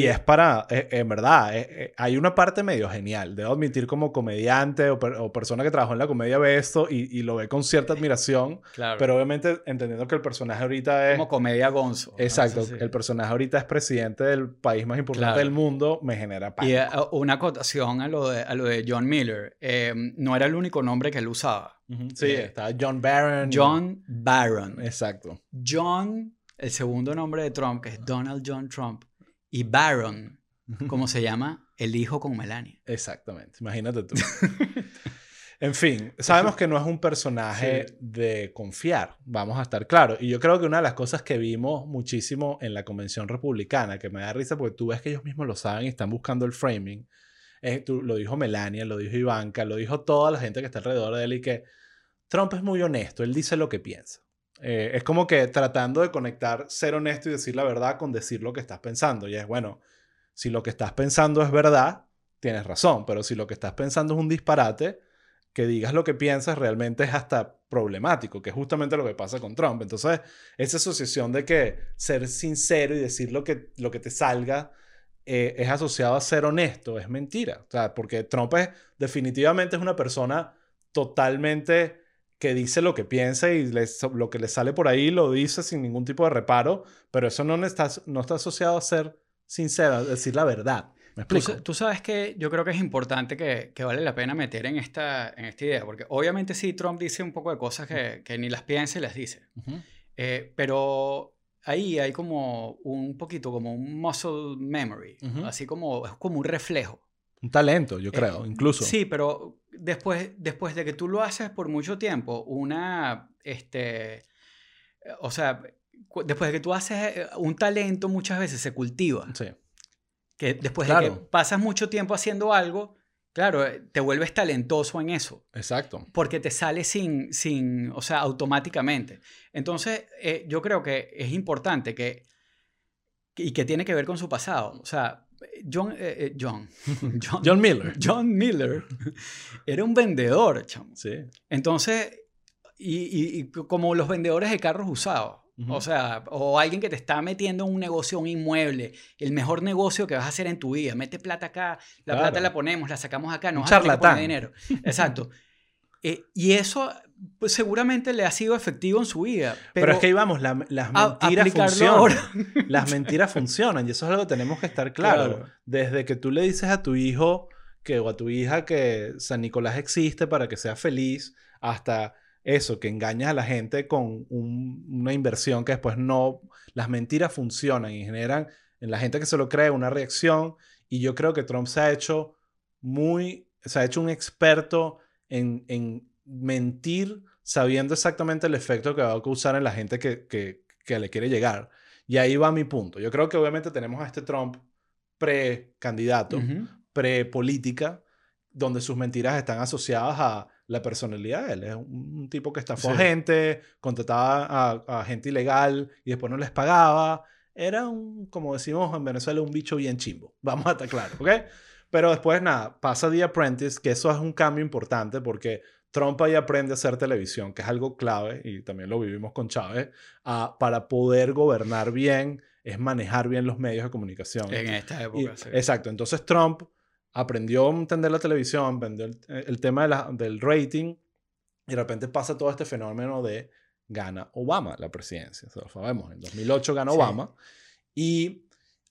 Y es para, eh, en verdad, eh, eh, hay una parte medio genial. Debo admitir como comediante o, per- o persona que trabajó en la comedia ve esto y, y lo ve con cierta admiración. [LAUGHS] Claro. Pero obviamente entendiendo que el personaje ahorita es... como comedia gonzo. ¿no? Exacto, el personaje ahorita es presidente del país más importante Claro. del mundo, me genera pánico. Y una acotación a lo de, a lo de John Miller. eh, no era el único nombre que él usaba. Sí, eh, está John Barron. John Barron. Exacto. John, el segundo nombre de Trump, que es Donald John Trump. Y Barron, como se llama el hijo con Melania. Exactamente, imagínate tú. [LAUGHS] en fin, sabemos que no es un personaje Sí. de confiar, vamos a estar claros. Y yo creo que una de las cosas que vimos muchísimo en la convención republicana, que me da risa porque tú ves que ellos mismos lo saben y están buscando el framing, es- tú- lo dijo Melania, lo dijo Ivanka, lo dijo toda la gente que está alrededor de él y que Trump es muy honesto, él dice lo que piensa. Eh, es como que tratando de conectar ser honesto y decir la verdad con decir lo que estás pensando. Y es bueno, si lo que estás pensando es verdad, tienes razón, pero si lo que estás pensando es un disparate, que digas lo que piensas realmente es hasta problemático, que es justamente lo que pasa con Trump. Entonces, esa asociación de que ser sincero y decir lo que, lo que te salga eh, es asociado a ser honesto, es mentira. Porque Trump es, definitivamente es una persona totalmente que dice lo que piensa y lo que le sale por ahí lo dice sin ningún tipo de reparo, pero eso no está, no está asociado a ser sincero, a decir la verdad. ¿Me Tú, explico? sa- tú sabes que yo creo que es importante que, que vale la pena meter en esta, en esta idea, porque obviamente sí, Trump dice un poco de cosas que, que ni las piensa y las dice, Ujú. Eh, pero ahí hay como un poquito como un muscle memory, Ujú. así como es como un reflejo. Un talento, yo creo, Eh, incluso. Sí, pero después, después de que tú lo haces por mucho tiempo, una, este, o sea, después de que tú haces eh, un talento muchas veces se cultiva. Sí. Que después de que Claro. pasas mucho tiempo haciendo algo, claro, eh, te vuelves talentoso en eso. Exacto. Porque te sale sin, sin o sea, automáticamente. Entonces, eh, yo creo que es importante que, y que tiene que ver con su pasado. O sea, John, eh, eh, John, [LAUGHS] John, John Miller. John Miller era un vendedor, chamo. Sí. Entonces, y, y- y como los vendedores de carros usados. O sea, o alguien que te está metiendo en un negocio, un inmueble, el mejor negocio que vas a hacer en tu vida. Mete plata acá, la Claro. plata la ponemos, la sacamos acá, no vas a dinero. Exacto. [LAUGHS] Eh, y eso pues, seguramente le ha sido efectivo en su vida. Pero, Pero, es que ahí vamos, la- las mentiras funcionan. ahora. [LAUGHS] Las mentiras funcionan y eso es algo que tenemos que estar claro. Claro. Desde que tú le dices a tu hijo que, o a tu hija que San Nicolás existe para que sea feliz, hasta eso, que engañas a la gente con un- una inversión que después no... Las mentiras funcionan y generan en la gente que se lo cree una reacción y yo creo que Trump se ha hecho muy... Se ha hecho un experto en, en mentir sabiendo exactamente el efecto que va a causar en la gente que, que, que le quiere llegar. Y ahí va mi punto. Yo creo que obviamente tenemos a este Trump pre-candidato, Ujú. pre-política, donde sus mentiras están asociadas a la personalidad de él. Es un, un tipo que estafó Sí. gente, contrataba a, a gente ilegal y después no les pagaba. Era un, como decimos en Venezuela, un bicho bien chimbo. [LAUGHS] Vamos a estar claros, ¿ok? Pero después, nada, pasa The Apprentice, que eso es un cambio importante porque Trump ahí aprende a hacer televisión, que es algo clave, y también lo vivimos con Chávez, ah, para poder gobernar bien, es manejar bien los medios de comunicación. En esta Y- época. sí. Exacto. Entonces Trump aprendió a entender la televisión, aprendió el, el tema de la- del rating, y de repente pasa todo este fenómeno de gana Obama la presidencia. Eso lo sabemos. En 2008 ganó Sí. Obama. Y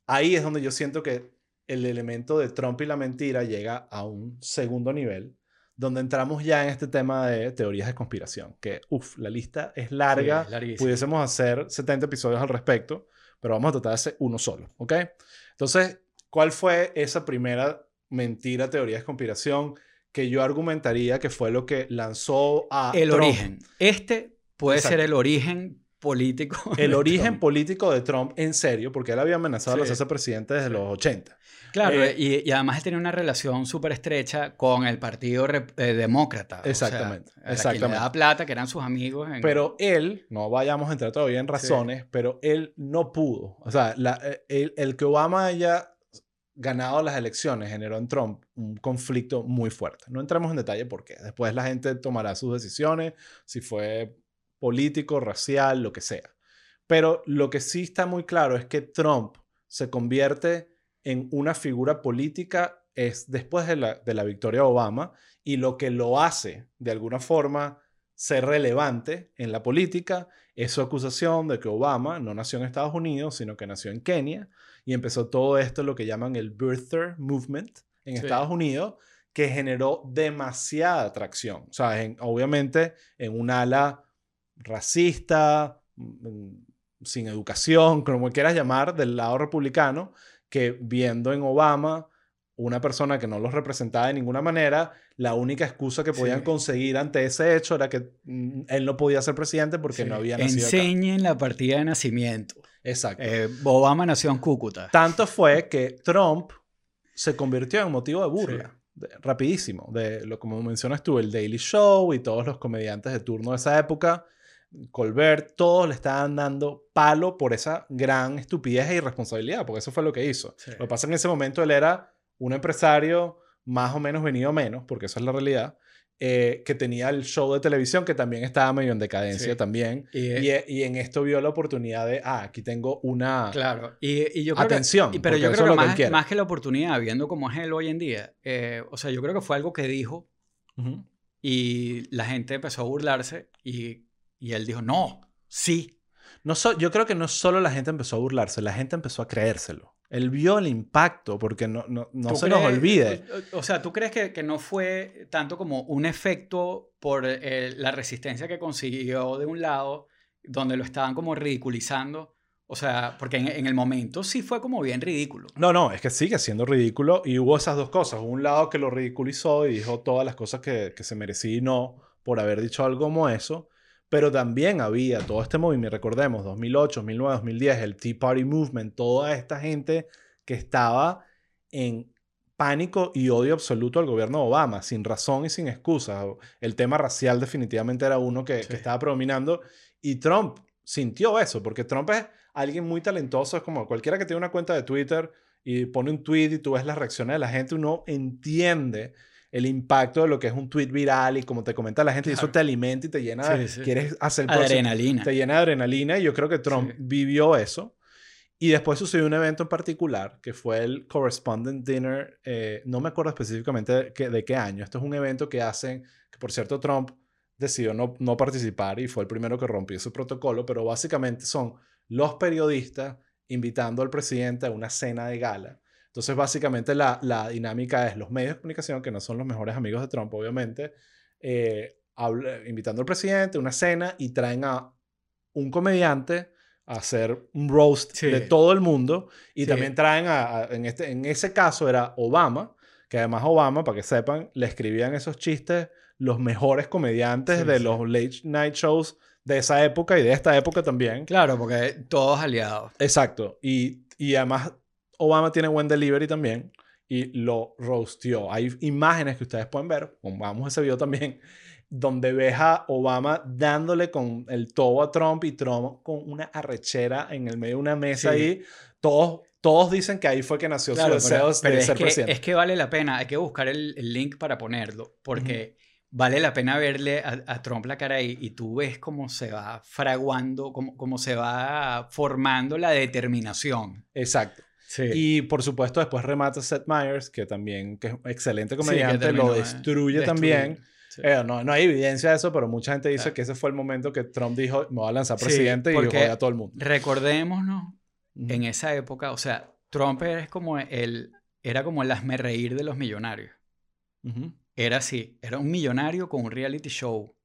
ahí es donde yo siento que el elemento de Trump y la mentira llega a un segundo nivel, donde entramos ya en este tema de teorías de conspiración, que, uff, la lista es larga, Sí, es pudiésemos hacer 70 episodios al respecto, pero vamos a tratar de hacer uno solo, ¿ok? Entonces, ¿cuál fue esa primera mentira, teoría de conspiración que yo argumentaría que fue lo que lanzó a el Trump? origen. Este puede ser el origen político. [LAUGHS] El origen Trump. político de Trump en serio, porque él había amenazado a Sí. lanzarse presidente desde Sí. los 80. Claro, Eh, y, y además él tenía una relación súper estrecha con el Partido eh, Demócrata. o sea, Exactamente, a le exactamente. daba plata, que eran sus amigos. en- Pero él, no vayamos a entrar todavía en razones, pero él no pudo. O sea, la- eh, el, el que Obama haya ganado las elecciones generó en Trump un conflicto muy fuerte. No entramos en detalle por qué. Después la gente tomará sus decisiones, si fue político, racial, lo que sea. Pero lo que sí está muy claro es que Trump se convierte en una figura política es después de la, de la victoria de Obama y lo que lo hace de alguna forma ser relevante en la política es su acusación de que Obama no nació en Estados Unidos, sino que nació en Kenia y empezó todo esto, lo que llaman el birther movement en Estados Unidos, que generó demasiada atracción. O sea, obviamente en un ala racista, mm, sin educación, [LAUGHS] como quieras llamar, del lado republicano, que viendo en Obama una persona que no los representaba de ninguna manera, la única excusa que podían conseguir ante ese hecho era que mm, él no podía ser presidente porque no había nacido Enseñen la partida de nacimiento. Exacto. Eh, Obama nació en Cúcuta. Tanto fue que Trump se convirtió en motivo de burla. rapidísimo. De lo como mencionas tú, el Daily Show y todos los comediantes de turno de esa época, Colbert, todos le estaban dando palo por esa gran estupidez e irresponsabilidad, porque eso fue lo que hizo. Lo que pasa en ese momento él era un empresario más o menos venido menos, porque esa es la realidad, eh, que tenía el show de televisión que también estaba medio en decadencia también. Y, y, en esto vio la oportunidad de, ah, aquí tengo una claro. y, yo creo atención. Que, pero yo creo que, más, más, que la oportunidad, viendo cómo es él hoy en día, eh, o sea, yo creo que fue algo que dijo y la gente empezó a burlarse y, y él dijo, no, sí. No yo creo que no solo la gente empezó a burlarse, la gente empezó a creérselo. Él vio el impacto, porque no, no, no se nos olvide. O, sea, ¿tú crees que, que, no fue tanto como un efecto por eh, la resistencia que consiguió de un lado, donde lo estaban como ridiculizando? O sea, porque en, en, el momento sí fue como bien ridículo. No, no, es que sigue siendo ridículo y hubo esas dos cosas. Un lado que lo ridiculizó y dijo todas las cosas que, que se merecía y no por haber dicho algo como eso. Pero también había todo este movimiento, recordemos, 2008, 2009, 2010, el Tea Party Movement, toda esta gente que estaba en pánico y odio absoluto al gobierno de Obama, sin razón y sin excusa. El tema racial definitivamente era uno que, que estaba predominando y Trump sintió eso, porque Trump es alguien muy talentoso, es como cualquiera que tiene una cuenta de Twitter y pone un tweet y tú ves las reacciones de la gente, uno entiende el impacto de lo que es un tweet viral y como te comenta la gente, y eso te alimenta y te llena, de, quieres hacer adrenalina. Te llena de adrenalina y yo creo que Trump vivió eso. Y después sucedió un evento en particular que fue el Correspondent Dinner, eh, no me acuerdo específicamente de qué, de qué, año, esto es un evento que hacen, que por cierto Trump decidió no, no participar y fue el primero que rompió ese protocolo, pero básicamente son los periodistas invitando al presidente a una cena de gala entonces, básicamente la, la, dinámica es los medios de comunicación, que no son los mejores amigos de Trump, obviamente, eh, invitando al presidente a una cena y traen a un comediante a hacer un roast de todo el mundo. Y también traen a, en, este, en ese caso era Obama, que además Obama, para que sepan, le escribían esos chistes los mejores comediantes de los late night shows de esa época y de esta época también. Claro, porque todos aliados. Exacto. Y, y además Obama tiene buen delivery también y lo roastió. Hay imágenes que ustedes pueden ver, vamos ese video también, [LAUGHS] donde ves a Obama dándole con el tobo a Trump y Trump con una arrechera en el medio de una mesa ahí. Todos, todos dicen que ahí fue que nació su deseo de ser que, presidente. Es que vale la pena, hay que buscar el, link para ponerlo, porque vale la pena verle a, Trump la cara ahí y tú ves cómo se va fraguando, cómo, cómo se va formando la determinación. Exacto. Y por supuesto después remata Seth Meyers, que también que es un excelente comediante, lo destruye también. Eh, no, no hay evidencia de eso, pero mucha gente dice que ese fue el momento que Trump dijo, me voy a lanzar presidente y joder a todo el mundo. Recordémonos, en esa época, o sea, Trump era como el, era como el hazme reír de los millonarios. Era así, era un millonario con un reality show.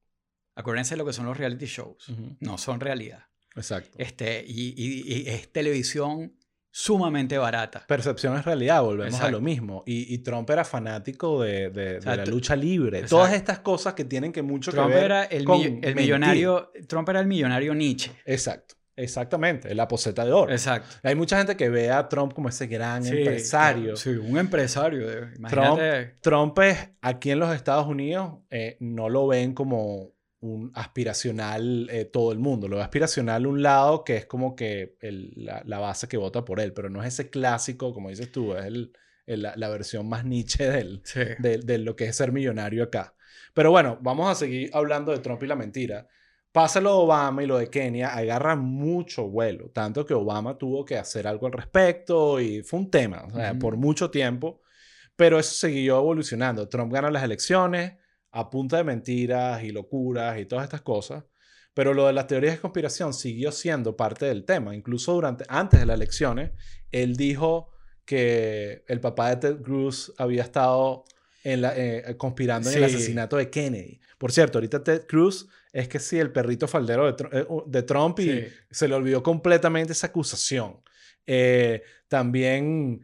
Acuérdense lo que son los reality shows, no son realidad. Exacto. Este, y, y es televisión sumamente barata. Percepción es realidad, volvemos a lo mismo. Y, Trump era fanático de, de, la lucha libre. Todas estas cosas que tienen que mucho que ver era el, el millonario, Trump era el millonario Nietzsche. Exacto. Exactamente, la poseta de oro. Exacto. Hay mucha gente que ve a Trump como ese gran empresario. Sí, un empresario. Trump, Trump es, aquí en los Estados Unidos, eh, no lo ven como un aspiracional eh, todo el mundo. Lo aspiracional un lado que es como que la, base que vota por él, pero no es ese clásico, como dices tú, es el, la, versión más niche del, de, lo que es ser millonario acá. Pero bueno, vamos a seguir hablando de Trump y la mentira, Pasa lo de Obama y lo de Kenia, agarra mucho vuelo, tanto que Obama tuvo que hacer algo al respecto y fue un tema, o sea, por mucho tiempo, pero eso siguió evolucionando. Trump gana las elecciones a punta de mentiras y locuras y todas estas cosas, pero lo de las teorías de conspiración siguió siendo parte del tema, incluso durante antes de las elecciones, él dijo que el papá de Ted Cruz había estado en la, eh, conspirando en el asesinato de Kennedy. Por cierto, ahorita Ted Cruz es que sí, el perrito faldero de, eh, de Trump y se le olvidó completamente esa acusación. Eh, también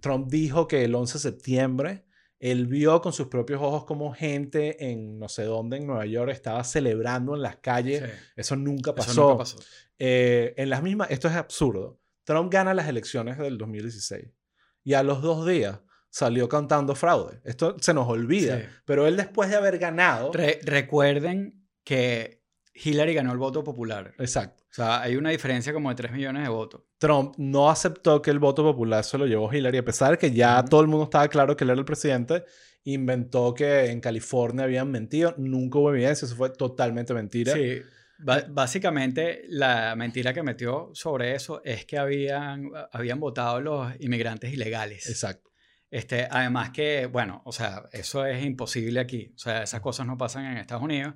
Trump dijo que el 11 de septiembre él vio con sus propios ojos como gente en no sé dónde, en Nueva York, estaba celebrando en las calles. Eso nunca pasó. Eso nunca pasó. en las mismas, esto es absurdo. Trump gana las elecciones del 2016 y a los dos días salió cantando fraude. Esto se nos olvida. Pero él después de haber ganado... recuerden que Hillary ganó el voto popular. Exacto. O sea, hay una diferencia como de 3 millones de votos. Trump no aceptó que el voto popular se lo llevó Hillary, a pesar de que ya todo el mundo estaba claro que él era el presidente. Inventó que en California habían mentido. Nunca hubo evidencia. Eso fue totalmente mentira. Sí. básicamente, la mentira que metió sobre eso es que habían, habían votado los inmigrantes ilegales. Exacto. Este, además que, bueno, o sea, eso es imposible aquí. O sea, esas cosas no pasan en Estados Unidos.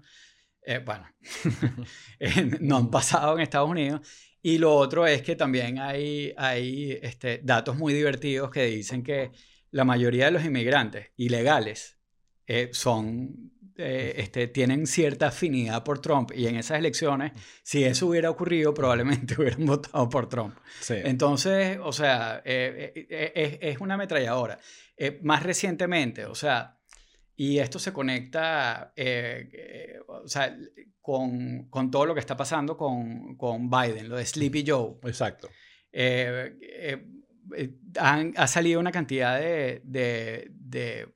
Eh, bueno, [LAUGHS] no han pasado en Estados Unidos. Y lo otro es que también hay, hay este, datos muy divertidos que dicen que la mayoría de los inmigrantes ilegales eh, son eh, este, tienen cierta afinidad por Trump y en esas elecciones, si eso hubiera ocurrido, probablemente [LAUGHS] hubieran votado por Trump. Entonces, o sea, eh, eh, es, una ametralladora. más recientemente, o sea, y esto se conecta o sea, con, con, todo lo que está pasando con, con Biden, lo de Sleepy Joe. Exacto. ha salido una cantidad de, de, de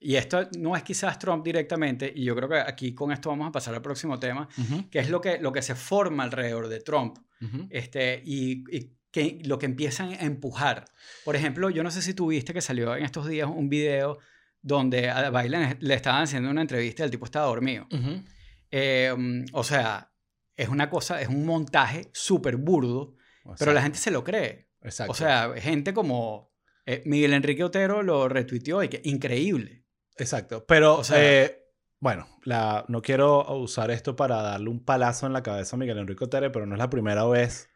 y esto no es quizás Trump directamente, y yo creo que aquí con esto vamos a pasar al próximo tema, que es lo que, lo que se forma alrededor de Trump este, y, que, lo que empiezan a empujar. Por ejemplo, yo no sé si tuviste que salió en estos días un video donde a Biden le estaban haciendo una entrevista y el tipo estaba dormido. Em, o sea, es una cosa, es un montaje súper burdo, pero la gente se lo cree. Exacto. O sea, gente como eh, Miguel Enrique Otero lo retuiteó y que increíble. Exacto. Pero, eh, bueno, la, no quiero usar esto para darle un palazo en la cabeza a Miguel Enrique Otero, pero no es la primera vez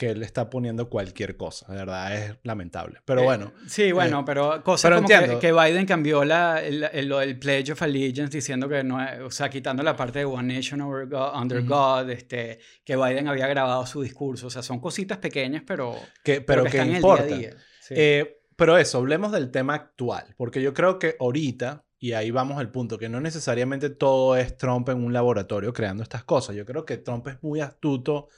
que él está poniendo cualquier cosa. De verdad, es lamentable. Pero eh, bueno. sí, bueno, pero cosas como que, Biden cambió la, el, Pledge of Allegiance diciendo que no, o sea, quitando la parte de One Nation Under God, este, que Biden había grabado su discurso. O sea, son cositas pequeñas, pero que, pero, que, están importa. en el día a día. pero eso, hablemos del tema actual, porque yo creo que ahorita y ahí vamos al punto, que no necesariamente todo es Trump en un laboratorio creando estas cosas. Yo creo que Trump es muy astuto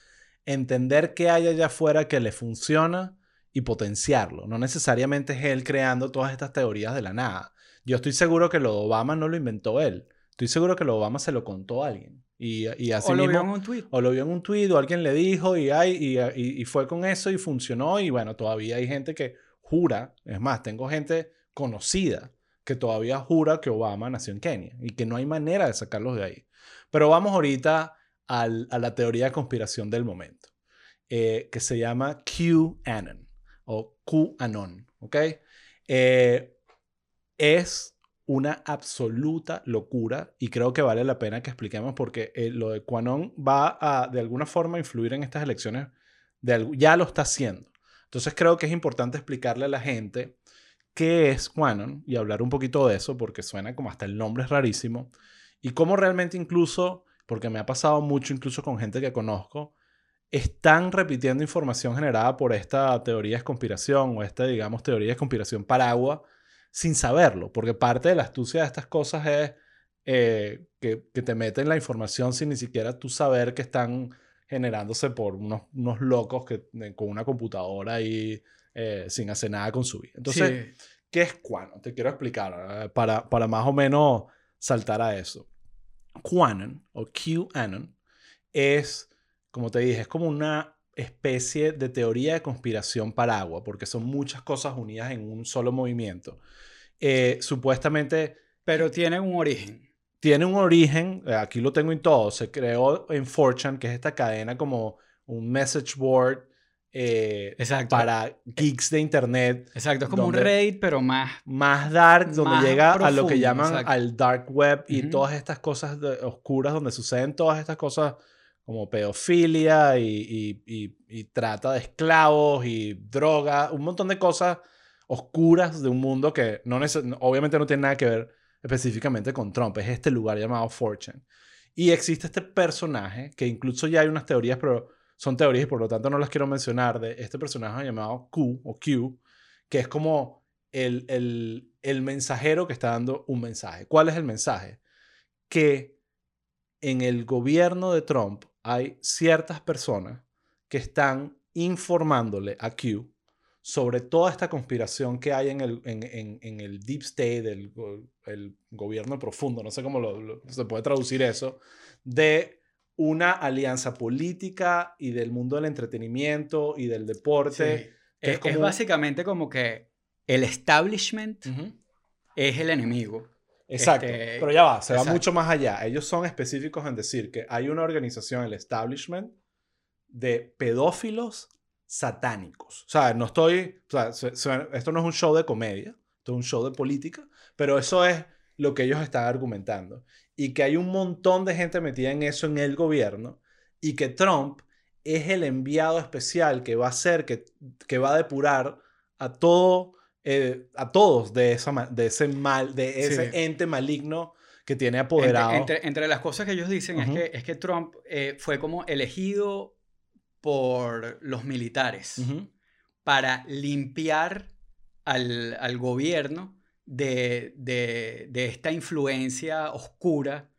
entender qué hay allá afuera que le funciona y potenciarlo. No necesariamente es él creando todas estas teorías de la nada. Yo estoy seguro que lo de Obama no lo inventó él. Estoy seguro que lo de Obama se lo contó a alguien. Y, y así o lo vio en un tweet. O lo vio en un tweet o alguien le dijo y, hay, y, y, y fue con eso y funcionó. Y bueno, todavía hay gente que jura. Es más, tengo gente conocida que todavía jura que Obama nació en Kenia y que no hay manera de sacarlos de ahí. Pero vamos ahorita a la teoría de conspiración del momento, eh, que se llama QAnon o QAnon, ¿ok? Eh, es una absoluta locura y creo que vale la pena que expliquemos porque eh, lo de QAnon va a de alguna forma influir en estas elecciones, de, ya lo está haciendo. Entonces creo que es importante explicarle a la gente qué es QAnon y hablar un poquito de eso porque suena como hasta el nombre es rarísimo y cómo realmente incluso, porque me ha pasado mucho incluso con gente que conozco, están repitiendo información generada por esta teoría de conspiración o esta, digamos, teoría de conspiración paragua sin saberlo, porque parte de la astucia de estas cosas es eh, que, que, te meten la información sin ni siquiera tú saber que están generándose por unos, unos locos que, con una computadora y eh, sin hacer nada con su vida. Entonces, ¿qué es Quanon? Te quiero explicar eh, para, para más o menos saltar a eso. Quanon o QAnon es, como te dije, es como una especie de teoría de conspiración agua porque son muchas cosas unidas en un solo movimiento. Eh, supuestamente... Pero tiene un origen. tiene un origen, eh, aquí lo tengo en todo, se creó en Fortune, que es esta cadena como un message board eh, para geeks de internet. Exacto, es como un raid, pero más... Más dark, donde llega a lo que llaman al dark web y todas estas cosas oscuras, donde suceden todas estas cosas como pedofilia y, y, trata de esclavos y droga, un montón de cosas oscuras de un mundo que no obviamente no tiene nada que ver específicamente con Trump, es este lugar llamado Fortune. Y existe este personaje, que incluso ya hay unas teorías, pero son teorías y por lo tanto no las quiero mencionar, de este personaje llamado Q o Q, que es como el, el, el mensajero que está dando un mensaje. ¿Cuál es el mensaje? Que en el gobierno de Trump hay ciertas personas que están informándole a Q sobre toda esta conspiración que hay en el, en, en, en el deep state, el, el, gobierno profundo, no sé cómo lo, se puede traducir eso, de una alianza política y del mundo del entretenimiento y del deporte. es, como... básicamente como que el establishment es el enemigo. Exacto, este, pero ya va, se va mucho más allá. Ellos son específicos en decir que hay una organización, el establishment, de pedófilos satánicos. O sea, no estoy, o sea, esto no es un show de comedia, esto es un show de política, pero eso es lo que ellos están argumentando y que hay un montón de gente metida en eso en el gobierno y que Trump es el enviado especial que va a hacer, que, que va a depurar a todo, eh, a todos de, esa, de ese mal, de ese ente maligno que tiene apoderado. Entre, entre, las cosas que ellos dicen es, que, es que Trump eh, fue como elegido por los militares para limpiar al, al gobierno de, de, de esta influencia oscura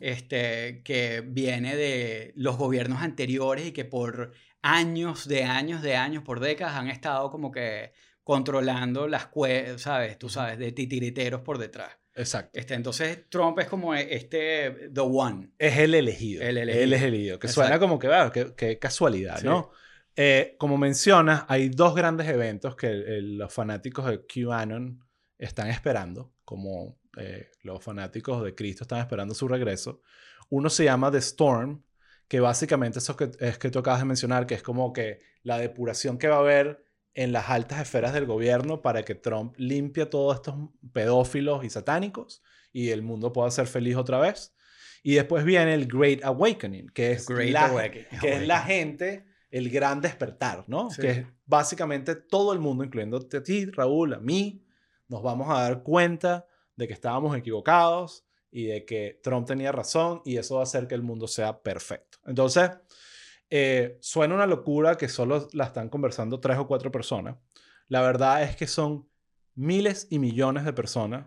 este, que viene de los gobiernos anteriores y que por años, de años, de años, por décadas han estado como que controlando las cuevas, ¿sabes? Tú sabes, de titiriteros por detrás. Exacto. Este, entonces Trump es como este, the one. Es el elegido. El elegido. El elegido. Que suena como que, bueno, qué, casualidad, ¿no? Eh, como mencionas, hay dos grandes eventos que los fanáticos de QAnon están esperando, como eh, los fanáticos de Cristo están esperando su regreso. Uno se llama The Storm, que básicamente eso que, es que tú acabas de mencionar, que es como que la depuración que va a haber en las altas esferas del gobierno para que Trump limpie a todos estos pedófilos y satánicos y el mundo pueda ser feliz otra vez. Y después viene el Great Awakening, que es, la, que es la gente, el gran despertar, ¿no? Que es básicamente todo el mundo, incluyendo a ti, Raúl, a mí, nos vamos a dar cuenta de que estábamos equivocados y de que Trump tenía razón y eso va a hacer que el mundo sea perfecto. Entonces, eh, suena una locura que solo la están conversando tres o cuatro personas. La verdad es que son miles y millones de personas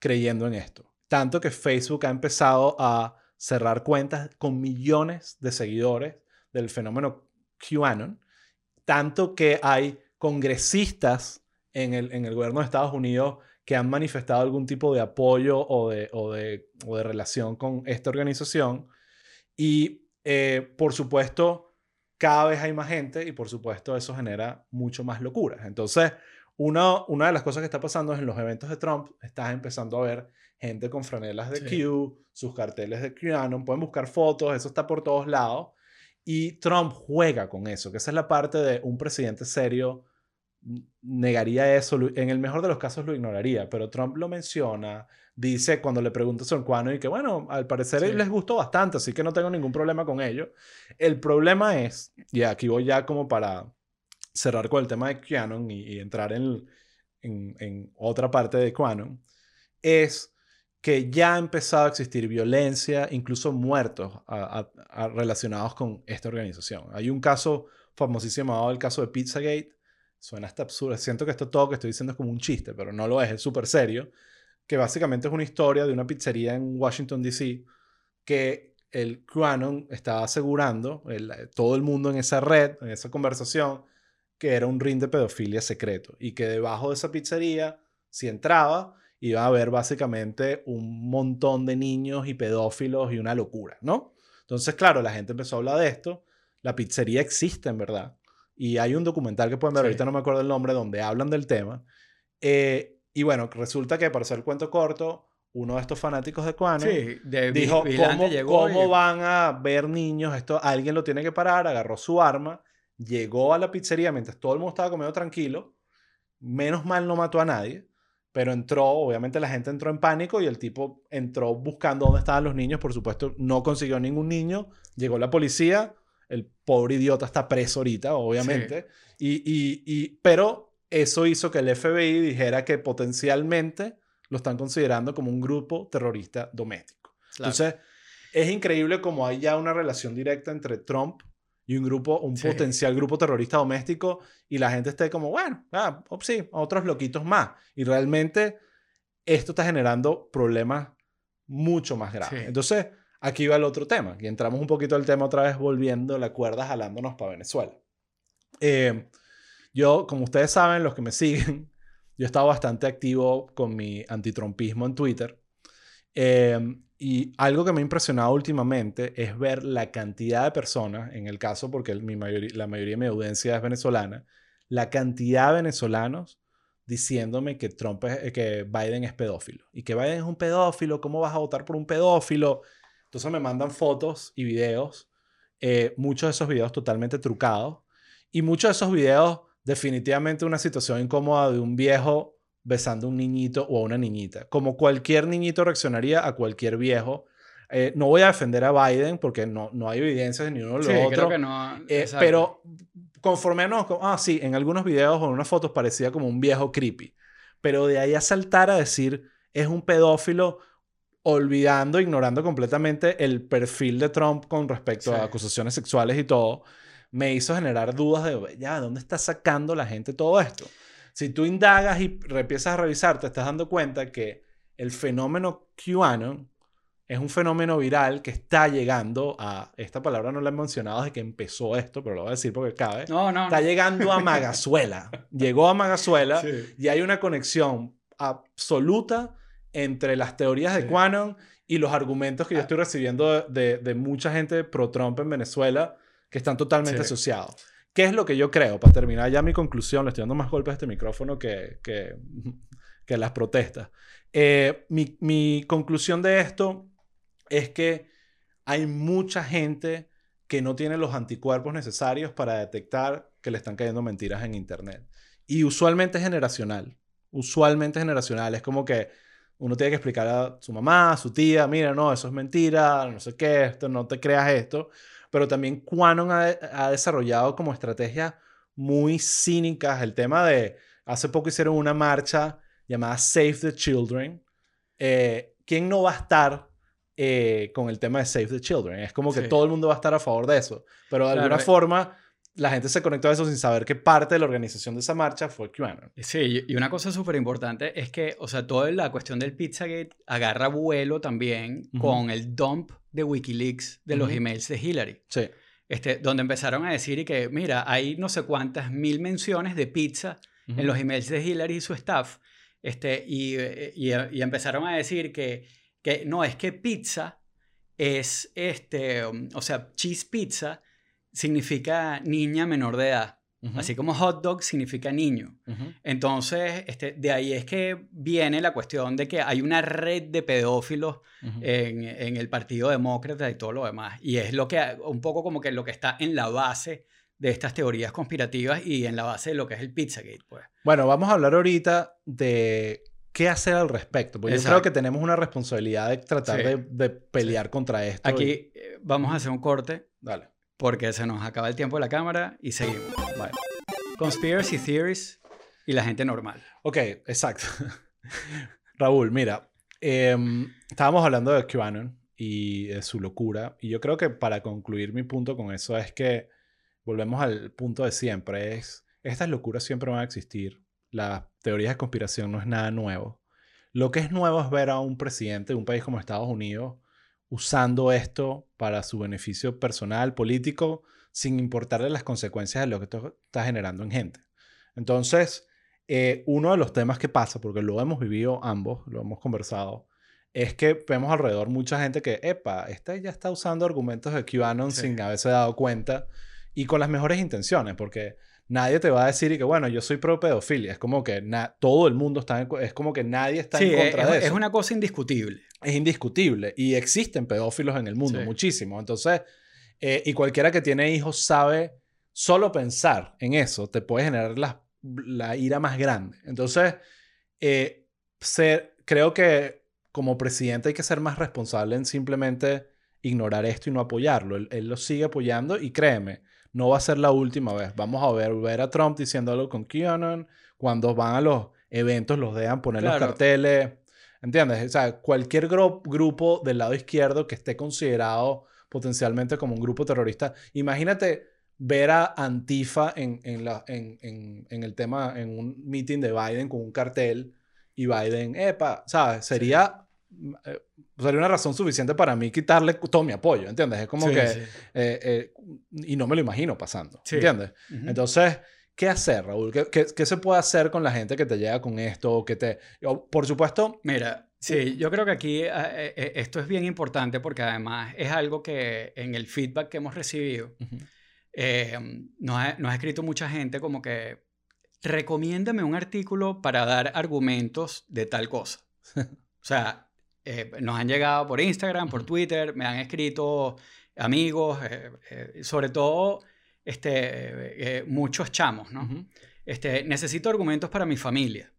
creyendo en esto. Tanto que Facebook ha empezado a cerrar cuentas con millones de seguidores del fenómeno QAnon. Tanto que hay congresistas en el, en el gobierno de Estados Unidos que han manifestado algún tipo de apoyo o de, o de, o de relación con esta organización. Y eh, por supuesto, cada vez hay más gente y por supuesto eso genera mucho más locuras. Entonces, una, una de las cosas que está pasando es en los eventos de Trump, estás empezando a ver gente con franelas de Q, sus carteles de QAnon, pueden buscar fotos, eso está por todos lados. Y Trump juega con eso, que esa es la parte de un presidente serio negaría eso, en el mejor de los casos lo ignoraría, pero Trump lo menciona, dice cuando le pregunta a Cuano y que bueno, al parecer les gustó bastante, así que no tengo ningún problema con ello. El problema es, y aquí voy ya como para cerrar con el tema de QAnon y, entrar en, en, otra parte de QAnon, es que ya ha empezado a existir violencia, incluso muertos relacionados con esta organización. Hay un caso famosísimo llamado el caso de Pizzagate, suena hasta absurdo. Siento que esto todo que estoy diciendo es como un chiste, pero no lo es, es súper serio. Que básicamente es una historia de una pizzería en Washington, D.C. que el QAnon estaba asegurando, todo el mundo en esa red, en esa conversación, que era un ring de pedofilia secreto y que debajo de esa pizzería, si entraba, iba a haber básicamente un montón de niños y pedófilos y una locura, ¿no? Entonces, claro, la gente empezó a hablar de esto. La pizzería existe, en verdad. Y hay un documental que pueden ver, ahorita no me acuerdo el nombre, donde hablan del tema. Eh, y bueno, resulta que para hacer el cuento corto, uno de estos fanáticos de Quanon, Sí, dijo, ¿cómo, llegó cómo y- van a ver niños? Esto alguien lo tiene que parar, agarró su arma, llegó a la pizzería mientras todo el mundo estaba comiendo tranquilo, menos mal no mató a nadie, pero entró, obviamente la gente entró en pánico y el tipo entró buscando dónde estaban los niños, por supuesto no consiguió ningún niño, llegó la policía, el pobre idiota está preso ahorita, obviamente, y, y, y, pero eso hizo que el FBI dijera que potencialmente lo están considerando como un grupo terrorista doméstico. Claro. Entonces, es increíble como hay ya una relación directa entre Trump y un grupo, un Sí. potencial grupo terrorista doméstico y la gente esté como, bueno, ah, oh, sí, otros loquitos más. Y realmente esto está generando problemas mucho más graves. Sí. Entonces, aquí va el otro tema. Y entramos un poquito al tema otra vez volviendo la cuerda, jalándonos para Venezuela. Eh, yo, como ustedes saben, los que me [LAUGHS] siguen, yo he estado bastante activo con mi antitrumpismo en Twitter. Eh, y algo que me ha impresionado últimamente es ver la cantidad de personas, en el caso porque la mayoría de mi audiencia es venezolana, la cantidad de venezolanos diciéndome que Trump que Biden es pedófilo y que Biden es un pedófilo, ¿cómo vas a votar por un pedófilo? Entonces me mandan fotos y videos, eh, muchos de esos videos totalmente trucados y muchos de esos videos definitivamente una situación incómoda de un viejo besando a un niñito o a una niñita. Como cualquier niñito reaccionaría a cualquier viejo. Eh, no voy a defender a Biden porque no, no hay evidencias de ni uno ni Sí, lo creo que no. Eh, pero conforme a no, ah, sí, en algunos videos o en unas fotos parecía como un viejo creepy. Pero de ahí a saltar a decir es un pedófilo, olvidando, ignorando completamente el perfil de Trump con respecto Sí. a acusaciones sexuales y todo, me hizo generar dudas de, ya, ¿dónde está sacando la gente todo esto? Si tú indagas y empiezas a revisar, te estás dando cuenta que el fenómeno QAnon es un fenómeno viral que está llegando a, esta palabra no la he mencionado desde que empezó esto, pero lo voy a decir porque cabe, No, no. está llegando a Magazuela. Llegó a Magazuela [LAUGHS] Sí. y hay una conexión absoluta entre las teorías de Sí. Quanon y los argumentos que yo Ah. estoy recibiendo de, de- de mucha gente pro-Trump en Venezuela que están totalmente Sí. asociados. ¿Qué es lo que yo creo? Para terminar ya mi conclusión, le estoy dando más golpes a este micrófono que, que, [LAUGHS] que las protestas. Eh, mi, mi conclusión de esto es que hay mucha gente que no tiene los anticuerpos necesarios para detectar que le están cayendo mentiras en Internet. Y usualmente es generacional. Usualmente es generacional. Es como que uno tiene que explicar a su mamá, a su tía, mira, no, eso es mentira, no sé qué, esto, no te creas esto. Pero también Quanon ha, ha desarrollado como estrategias muy cínicas el tema de, hace poco hicieron una marcha llamada Save the Children. Eh, ¿Quién no va a estar eh, con el tema de Save the Children? Es como que Sí. todo el mundo va a estar a favor de eso. Pero de Claro, alguna eh. forma, la gente se conectó a eso sin saber que parte de la organización de esa marcha fue QAnon. Sí, y una cosa súper importante es que, o sea, toda la cuestión del Pizzagate agarra vuelo también con el dump de Wikileaks de los emails de Hillary. Sí. Este, donde empezaron a decir y que, mira, hay no sé cuántas mil menciones de pizza en los emails de Hillary y su staff. Este, y, y, y empezaron a decir que, que no, es que pizza es, este, o sea, cheese pizza significa niña menor de edad. Así como hot dog significa niño. Entonces, este, de ahí es que viene la cuestión de que hay una red de pedófilos en, en el Partido Demócrata y todo lo demás. Y es lo que, un poco como que lo que está en la base de estas teorías conspirativas y en la base de lo que es el Pizzagate, pues. Bueno, vamos a hablar ahorita de qué hacer al respecto. Porque yo creo que tenemos una responsabilidad de tratar Sí. de, de pelear contra esto. Aquí eh, vamos a hacer un corte Dale. Porque se nos acaba el tiempo de la cámara y seguimos. Conspiracy theories y la gente normal. Ok, exacto. [LAUGHS] Raúl, mira, em, estábamos hablando de QAnon y de su locura. Y yo creo que para concluir mi punto con eso es que volvemos al punto de siempre. Es, estas locuras siempre van a existir. Las teorías de conspiración no es nada nuevo. Lo que es nuevo es ver a un presidente de un país como Estados Unidos usando esto para su beneficio personal, político, sin importarle las consecuencias de lo que esto está generando en gente. Entonces, eh, uno de los temas que pasa, porque lo hemos vivido ambos, lo hemos conversado, es que vemos alrededor mucha gente que, epa, esta ya está usando argumentos de QAnon Sí. sin haberse dado cuenta y con las mejores intenciones, porque nadie te va a decir y que, bueno, yo soy pro pedofilia. Es como que todo el mundo está en, es como que nadie está en contra es, de eso. Es una cosa indiscutible. Es indiscutible. Y existen pedófilos en el mundo, muchísimo. Entonces, eh, y cualquiera que tiene hijos sabe, solo pensar en eso te puede generar la, la ira más grande. Entonces, eh, ser, creo que como presidente hay que ser más responsable en simplemente ignorar esto y no apoyarlo. Él, él lo sigue apoyando y créeme, no va a ser la última vez. Vamos a ver, ver a Trump diciendo algo con QAnon. Cuando van a los eventos, los dejan poner los carteles. ¿Entiendes? O sea, cualquier grupo del lado izquierdo que esté considerado potencialmente como un grupo terrorista. Imagínate ver a Antifa en, en, la, en, en, el tema, en un meeting de Biden con un cartel y Biden, epa, ¿sabes? Sería sería una razón suficiente para mí quitarle todo mi apoyo, ¿entiendes? Es como que... Eh, eh, y no me lo imagino pasando, ¿entiendes? Entonces, ¿qué hacer, Raúl? ¿Qué, ¿Qué, se puede hacer con la gente que te llega con esto? O que te... por supuesto... Mira, sí, yo creo que aquí esto es bien importante porque además es algo que en el feedback que hemos recibido, nos, ha, nos ha escrito mucha gente como que recomiéndame un artículo para dar argumentos de tal cosa. [LAUGHS] O sea, eh, nos han llegado por Instagram, por Twitter, me han escrito amigos, eh, eh, sobre todo este, muchos chamos, ¿no? este, necesito argumentos para mi familia.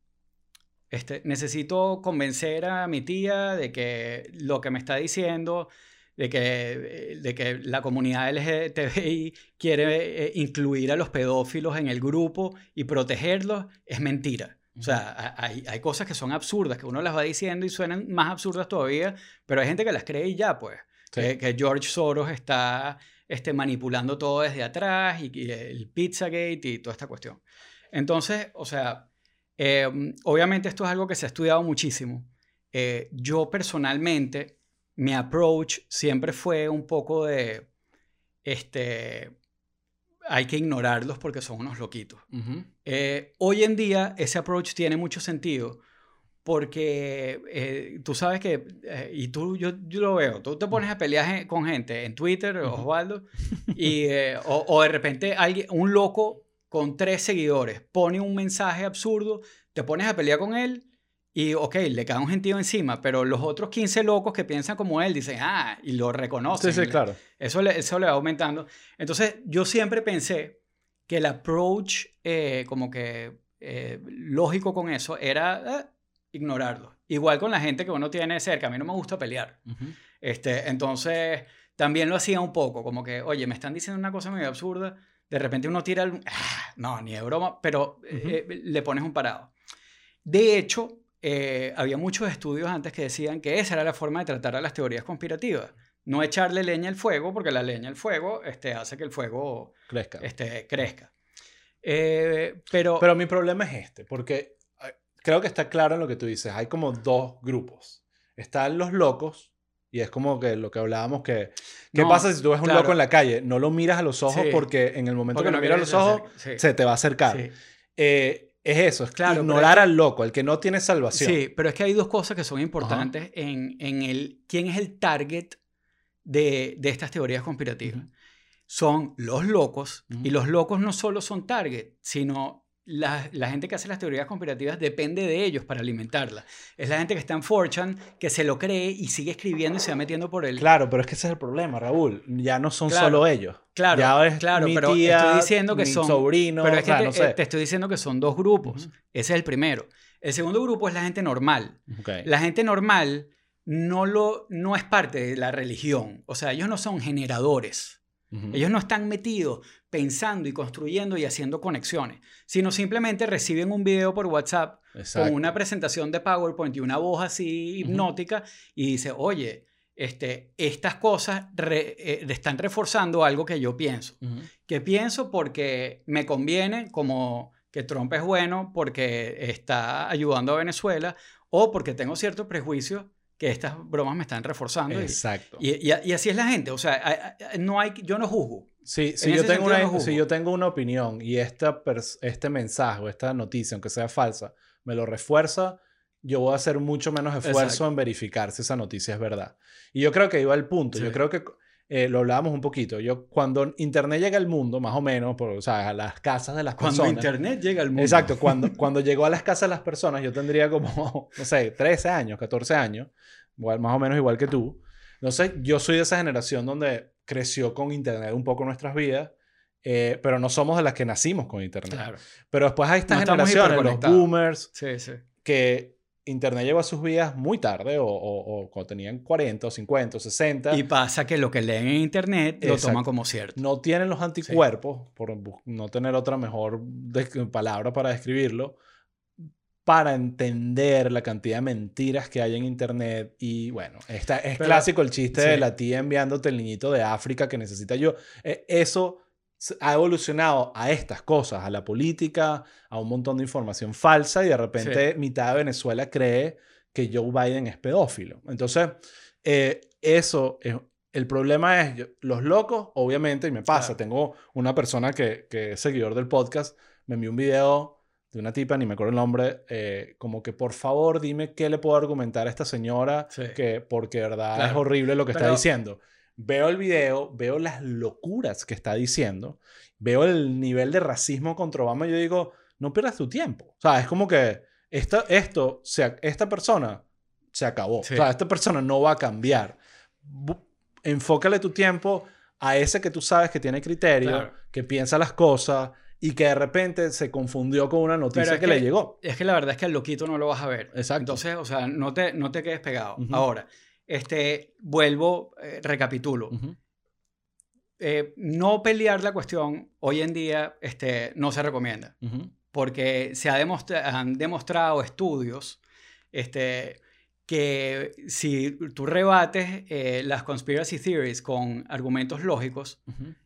Este, necesito convencer a mi tía de que lo que me está diciendo, de que, de que la comunidad LGTBI quiere incluir a los pedófilos en el grupo y protegerlos, es mentira. O sea, hay, hay, cosas que son absurdas, que uno las va diciendo y suenan más absurdas todavía, pero hay gente que las cree y ya, pues. Que, George Soros está este, manipulando todo desde atrás y, el Pizzagate y toda esta cuestión. Entonces, o sea, em, obviamente esto es algo que se ha estudiado muchísimo. Eh, yo personalmente, mi approach siempre fue un poco de, este, hay que ignorarlos porque son unos loquitos. Eh, hoy en día ese approach tiene mucho sentido porque eh, tú sabes que, eh, y tú, yo, yo, lo veo, tú te pones a pelear con gente en Twitter, Osvaldo, [LAUGHS] y, o, o, de repente alguien, un loco con tres seguidores pone un mensaje absurdo, te pones a pelear con él y, ok, le cae un gentío encima, pero los otros 15 locos que piensan como él dicen, ah, y lo reconocen. Sí, sí, claro. Eso le, eso le va aumentando. Entonces, yo siempre pensé que el approach eh, como que eh, lógico con eso era eh, ignorarlo. Igual con la gente que uno tiene cerca. A mí no me gusta pelear. este, entonces, también lo hacía un poco, como que, oye, me están diciendo una cosa muy absurda. De repente uno tira el... Ah, no, ni de broma, pero le pones un parado. De hecho, había muchos estudios antes que decían que esa era la forma de tratar a las teorías conspirativas. No echarle leña al fuego, porque la leña al fuego este, hace que el fuego crezca. Este, crezca. Eh, pero, pero mi problema es este, porque creo que está claro en lo que tú dices. Hay como dos grupos. Están los locos, y es como que lo que hablábamos que... ¿Qué pasa si tú ves un loco en la calle? No lo miras a los ojos porque en el momento que lo miras a los ojos, se te va a acercar. Eh, es eso, es claro, ignorar al loco, el que no tiene salvación. Sí, pero es que hay dos cosas que son importantes en, en, el quién es el target de, de estas teorías conspirativas. Son los locos, y los locos no solo son target, sino la, la, gente que hace las teorías conspirativas depende de ellos para alimentarla. Es la gente que está en Fortune, que se lo cree y sigue escribiendo y se va metiendo por él. Claro, pero es que ese es el problema, Raúl. Ya no son solo ellos. Claro, ya es claro, mi pero tía, estoy diciendo que mi son sobrino, pero es que o sea, te, no sé. te, estoy diciendo que son dos grupos. Ese es el primero. El segundo grupo es la gente normal. Okay. La gente normal no, lo, no es parte de la religión. O sea, ellos no son generadores. Ellos no están metidos pensando y construyendo y haciendo conexiones, sino simplemente reciben un video por WhatsApp Exacto. con una presentación de PowerPoint y una voz así hipnótica y dice, oye, este, estas cosas re, eh, están reforzando algo que yo pienso. Que pienso porque me conviene, como que Trump es bueno, porque está ayudando a Venezuela, o porque tengo ciertos prejuicios que estas bromas me están reforzando. Exacto. Y, y, y, así es la gente. O sea, no hay, yo no juzgo. Sí, si yo, tengo una, no si yo tengo una opinión y esta este mensaje o esta noticia, aunque sea falsa, me lo refuerza, yo voy a hacer mucho menos esfuerzo Exacto. en verificar si esa noticia es verdad. Y yo creo que iba al punto. Sí. Yo creo que eh, lo hablábamos un poquito. Yo, cuando Internet llega al mundo, más o menos, por, o sea, a las casas de las Cuando personas. Internet llega al mundo. Exacto, cuando, [LAUGHS] cuando llegó a las casas de las personas, yo tendría como, [LAUGHS] no sé, 13 años, 14 años, igual, más o menos igual que tú. Entonces, yo soy de esa generación donde creció con Internet un poco nuestras vidas, eh, pero no somos de las que nacimos con Internet. Claro. Pero después hay estas No generaciones, los boomers, Sí, sí. que Internet llegó a sus vidas muy tarde, o, o- o cuando tenían 40, o 50, o 60. Y pasa que lo que leen en Internet lo Exacto. toman como cierto. no tienen los anticuerpos, por bu- no tener otra mejor palabra para describirlo, para entender la cantidad de mentiras que hay en Internet. Y bueno, esta, es Pero- clásico el chiste de sí. la tía enviándote el niñito de África que necesita yo. Eh, Eso ha evolucionado a estas cosas, a la política, a un montón de información falsa y de repente mitad de Venezuela cree que Joe Biden es pedófilo. Entonces, eh, eso es... El problema es, yo- los locos, obviamente, y me pasa, Claro. tengo una persona que, que es seguidor del podcast, me envió un video de una tipa, ni me acuerdo el nombre, eh, como que por favor dime qué le puedo argumentar a esta señora, Sí. que porque verdad Claro. es horrible lo que está diciendo. Veo el video, veo las locuras que está diciendo, veo el nivel de racismo contra Obama y yo digo, no pierdas tu tiempo. O sea, es como que esta, esto, se esta persona se acabó. Sí. O sea, esta persona no va a cambiar. Enfócale tu tiempo a ese que tú sabes que tiene criterio, Claro. que piensa las cosas y que de repente se confundió con una noticia que, que- le llegó. Es que la verdad es que al loquito no lo vas a ver. Exacto. Entonces, o sea, no te, no te quedes pegado. Ahora, este, vuelvo, eh, recapitulo. Eh, no pelear la cuestión hoy en día este, no se recomienda. Porque se ha demostra- han demostrado estudios este, que si tú rebates eh, las conspiracy theories con argumentos lógicos,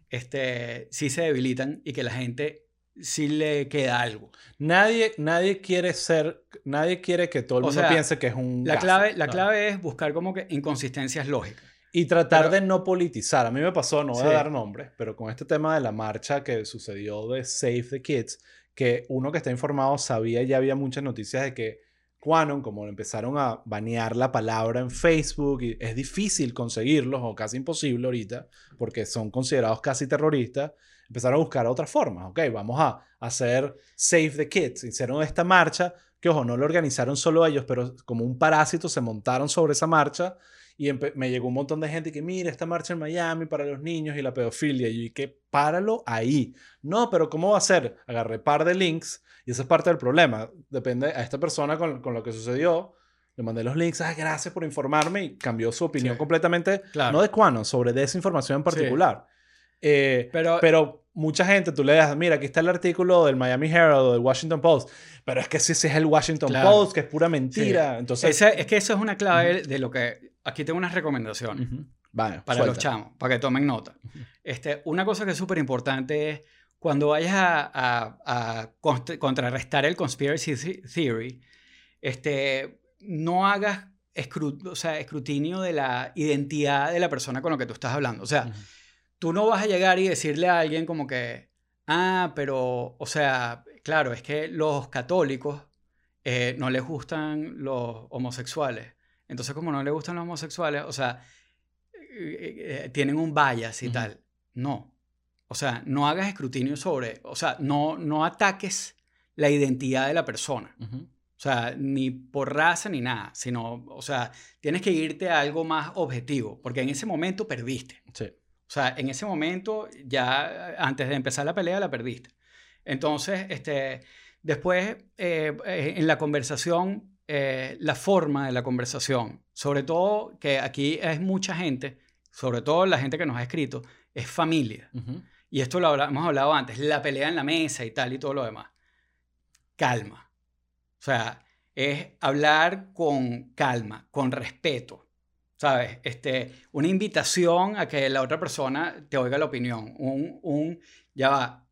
este, sí se debilitan y que la gente sí le queda algo. Nadie, nadie quiere ser, nadie quiere que todo el O mundo sea, piense que es un La clave, la ¿no? clave es buscar como que inconsistencias lógicas. Y tratar Pero- de no politizar. A mí me pasó, no voy Sí. a dar nombres, pero con este tema de la marcha que sucedió de Save the Kids, que uno que está informado sabía, ya había muchas noticias de que Quanon, como empezaron a banear la palabra en Facebook, y es difícil conseguirlos o casi imposible ahorita, porque son considerados casi terroristas, empezaron a buscar otras formas. Ok, vamos a hacer Save the Kids. Hicieron esta marcha, que ojo, no lo organizaron solo ellos, pero como un parásito se montaron sobre esa marcha y me llegó un montón de gente que, mira, esta marcha en Miami para los niños y la pedofilia. Y yo dije, páralo ahí. No, pero ¿cómo va a ser? Agarré par de links y esa es parte del problema. Depende a esta persona con, con lo que sucedió. Le mandé los links, ah, gracias por informarme y cambió su opinión Sí. completamente, Claro. no de Quanon, sobre desinformación en Sí. Eh, Pero, pero mucha gente, tú le das, mira, aquí está el artículo del Miami Herald o del Washington Post, pero es que si ese es el Washington Claro. Post, que es pura mentira. Entonces, ese- es que eso es una clave de lo que... Aquí tengo unas recomendaciones. Ujú. Vaya, para los suelta. chamos, para que tomen nota. Este, una cosa que es súper importante es cuando vayas a, a- a contrarrestar el conspiracy the- theory, este, no hagas escru- o sea, escrutinio de la identidad de la persona con la que tú estás hablando. O sea. Tú no vas a llegar y decirle a alguien como que, ah, pero, o sea, claro, es que los católicos eh, no les gustan los homosexuales. Entonces, como no les gustan los homosexuales, o sea, eh, eh, tienen un bias y tal. No. O sea, no hagas escrutinio sobre, o sea, no, no ataques la identidad de la persona. O sea, ni por raza ni nada, sino, o sea, tienes que irte a algo más objetivo, porque en ese momento perdiste. Sí. O sea, en ese momento, ya antes de empezar la pelea, la perdiste. Entonces, este, después, eh, eh, en la conversación, eh, la forma de la conversación, sobre todo que aquí es mucha gente, sobre todo la gente que nos ha escrito, es familia. Y esto lo hemos hablado antes, la pelea en la mesa y tal y todo lo demás. Calma. O sea, es hablar con calma, con respeto. ¿Sabes? Este, una invitación a que la otra persona te oiga la opinión. Un, un, ya va,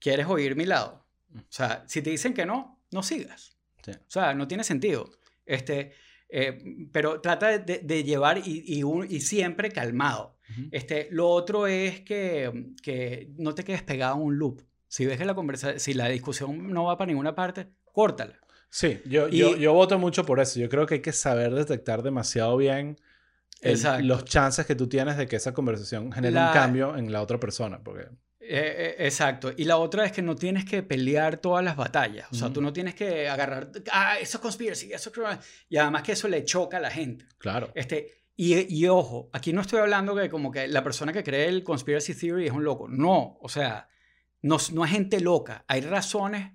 ¿quieres oír mi lado? O sea, si te dicen que no, no sigas. Sí. O sea, no tiene sentido. Este, eh, pero trata de, llevar y, y, un- y siempre calmado. Este, lo otro es que, que no te quedes pegado a un loop. Si ves que la conversa si la discusión no va para ninguna parte, córtala. Sí, yo, Y- yo, yo voto mucho por eso. Yo creo que hay que saber detectar demasiado bien el- los chances que tú tienes de que esa conversación genere un cambio en la otra persona. Porque, Eh, eh, exacto. Y la otra es que no tienes que pelear todas las batallas. O sea, tú no tienes que agarrar, ah, eso es conspiracy, eso es... criminal". Y además que eso le choca a la gente. claro, Este, y, y ojo, aquí no estoy hablando que como que la persona que cree el conspiracy theory es un loco. No, o sea, no, no es gente loca. Hay razones,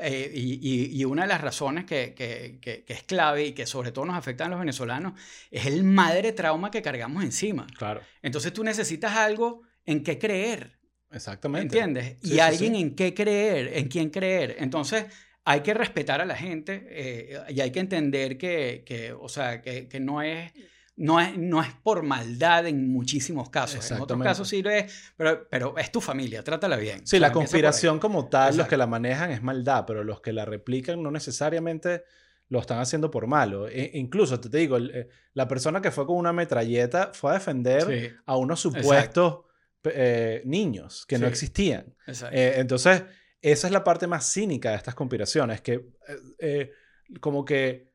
eh, y, y- y una de las razones que, que- que- que es clave y que sobre todo nos afecta a los venezolanos es el madre trauma que cargamos encima. claro, Entonces tú necesitas algo en qué creer. exactamente. ¿Entiendes? Sí, y sí, alguien sí. en qué creer, en quién creer. Entonces, hay que respetar a la gente eh, y hay que entender que, que, o sea, que, que no, es, no, es, no es por maldad en muchísimos casos. En otros casos sí lo es, pero, pero es tu familia, trátala bien. Sí, O sea, la conspiración como tal, los que la manejan es maldad, pero los que la replican no necesariamente lo están haciendo por malo. E- incluso, te, te digo, el- eh, la persona que fue con una metralleta fue a defender Sí, a unos supuestos eh, niños que no existían. Eh, entonces, esa es la parte más cínica de estas conspiraciones, que eh, como que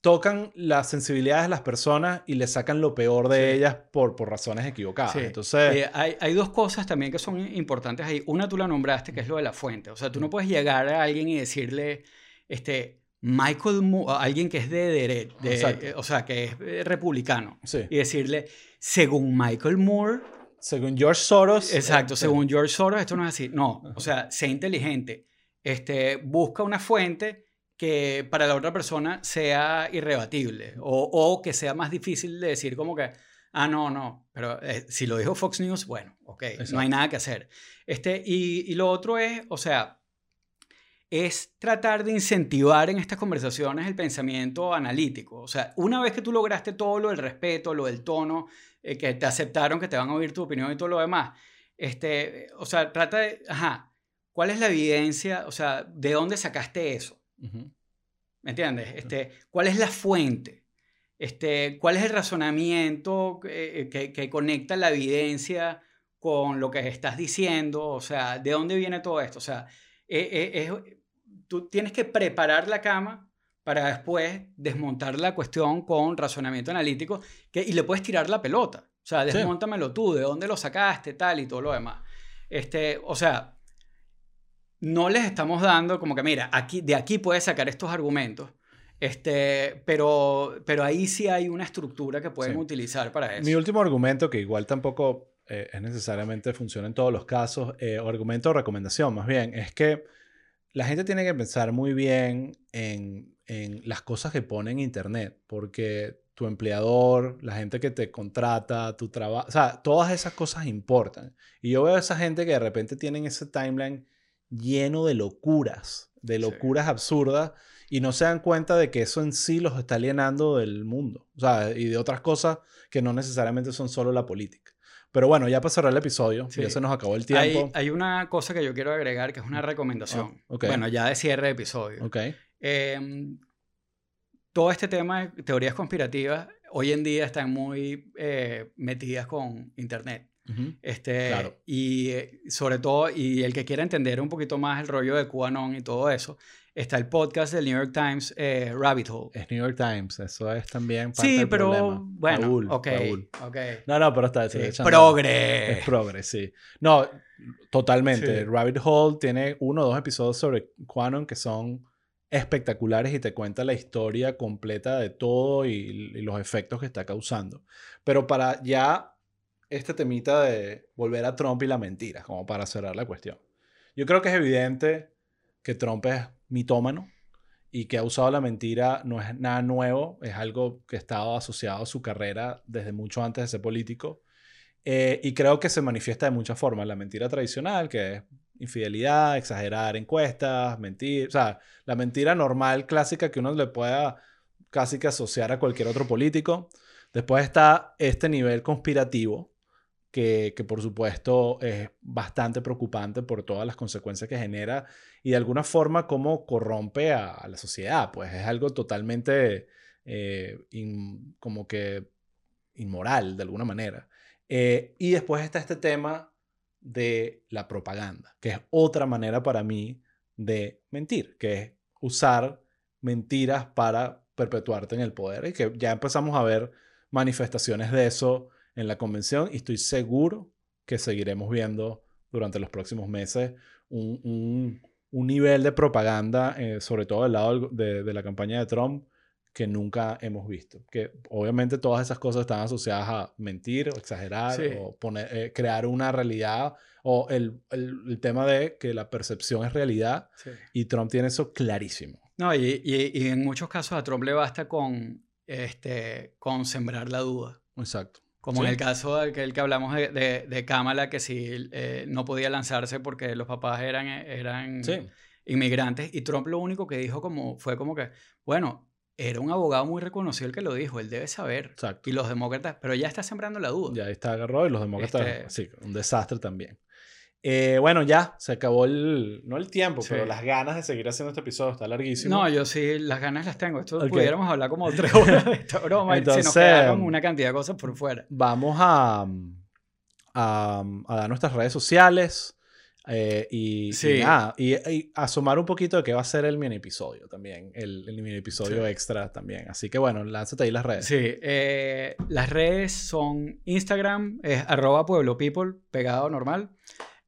tocan las sensibilidades de las personas y le sacan lo peor de Sí. ellas por, por razones equivocadas. Sí. Entonces, Eh, hay, hay dos cosas también que son importantes ahí. Una tú la nombraste, que es lo de la fuente. O sea, tú no puedes llegar a alguien y decirle, este, Michael Moore, alguien que es de derecha, Exacto. o sea, que es eh, republicano, sí. y decirle, según Michael Moore, Según George Soros. exacto, eh, según George Soros, esto no es así. No, o sea, sé inteligente. Este, busca una fuente que para la otra persona sea irrebatible o, o que sea más difícil de decir como que, ah, no, no, pero eh, si lo dijo Fox News, bueno, ok, no hay nada que hacer. Este, y, y lo otro es, o sea, es tratar de incentivar en estas conversaciones el pensamiento analítico. O sea, una vez que tú lograste todo lo del respeto, lo del tono, eh, que te aceptaron, que te van a oír tu opinión y todo lo demás, este, o sea, trata de, ajá, ¿cuál es la evidencia? O sea, ¿de dónde sacaste eso? ¿Me entiendes? Este, ¿Cuál es la fuente? Este, ¿Cuál es el razonamiento que, que- que conecta la evidencia con lo que estás diciendo? O sea, ¿de dónde viene todo esto? O sea, eh, eh, es- tú tienes que preparar la cama para después desmontar la cuestión con razonamiento analítico que, y le puedes tirar la pelota. O sea, Sí. desmontamelo tú, de dónde lo sacaste, tal y todo lo demás. Este, o sea, no les estamos dando como que, mira, aquí, de aquí puedes sacar estos argumentos, este, pero, pero ahí sí hay una estructura que pueden Sí. utilizar para eso. Mi último argumento, que igual tampoco eh, es necesariamente funciona en todos los casos, eh, o argumento o recomendación más bien, es que la gente tiene que pensar muy bien en, en las cosas que pone en Internet, porque tu empleador, la gente que te contrata, tu trabajo, o sea, todas esas cosas importan. Y yo veo a esa gente que de repente tienen ese timeline lleno de locuras, de Sí. locuras absurdas, y no se dan cuenta de que eso en sí los está alienando del mundo, o sea, y de otras cosas que no necesariamente son solo la política. Pero bueno, ya para cerrar el episodio, Sí. ya se nos acabó el tiempo. hay una cosa que yo quiero agregar que es una recomendación. Ah, ok. Bueno, ya de cierre de episodio. Ok, Eh, todo este tema de teorías conspirativas hoy en día están muy eh, metidas con Internet. Ujú, Este, Claro. Y eh, sobre todo, y el que quiera entender un poquito más el rollo de QAnon y todo eso, está el podcast del New York Times, eh, Rabbit Hole. es New York Times, eso es también parte Sí, del pero problema. bueno, Raúl, ok, Raúl. ok. No, no, pero está, Sí, echando- progre. Es progre, sí. No, totalmente. Sí. Rabbit Hole tiene uno o dos episodios sobre Quanon que son espectaculares y te cuenta la historia completa de todo y, y los efectos que está causando. Pero para ya este temita de volver a Trump y la mentira, como para cerrar la cuestión. Yo creo que es evidente que Trump es mitómano y que ha usado la mentira no es nada nuevo, es algo que ha estado asociado a su carrera desde mucho antes de ser político. Eh, y creo que se manifiesta de muchas formas. La mentira tradicional, que es infidelidad, exagerar encuestas, mentir. O sea, la mentira normal, clásica, que uno le pueda casi que asociar a cualquier otro político. Después está este nivel conspirativo, que, por supuesto es bastante preocupante por todas las consecuencias que genera y de alguna forma cómo corrompe a, la sociedad. Pues es algo totalmente eh, como que inmoral de alguna manera. Eh, y después está este tema de la propaganda, que es otra manera para mí de mentir, que es usar mentiras para perpetuarte en el poder y que ya empezamos a ver manifestaciones de eso en la convención y estoy seguro que seguiremos viendo durante los próximos meses un, un, un nivel de propaganda, eh, sobre todo del lado de, de, la campaña de Trump, que nunca hemos visto. Que obviamente todas esas cosas están asociadas a mentir o exagerar o poner, eh, crear una realidad o el, el, el, tema de que la percepción es realidad Sí. y Trump tiene eso clarísimo. No, y, y, y en muchos casos a Trump le basta con, este, con sembrar la duda. Exacto. Como Sí. en el caso del que, el que hablamos de, de, de Kamala, que si eh, no podía lanzarse porque los papás eran, eran Sí. inmigrantes. Y Trump lo único que dijo como, fue como que, bueno, era un abogado muy reconocido el que lo dijo, él debe saber. Exacto. Y los demócratas, pero ya está sembrando la duda. Ya está agarrado y los demócratas, Este- sí, un desastre también. Eh, bueno, ya, se acabó el, no el tiempo, Sí. pero las ganas de seguir haciendo este episodio, está larguísimo. No, yo sí, las ganas las tengo. Esto pudiéramos hablar como tres horas de esta broma y se nos Entonces- quedaron una cantidad de cosas por fuera. Vamos a, a, a dar nuestras redes sociales eh, y, y Sí. nada, y, y asomar un poquito de qué va a ser el mini episodio también, el, el mini episodio Sí. extra también. Así que bueno, lánzate ahí las redes. Sí, eh, las redes son Instagram, es arroba pueblo people, pegado normal.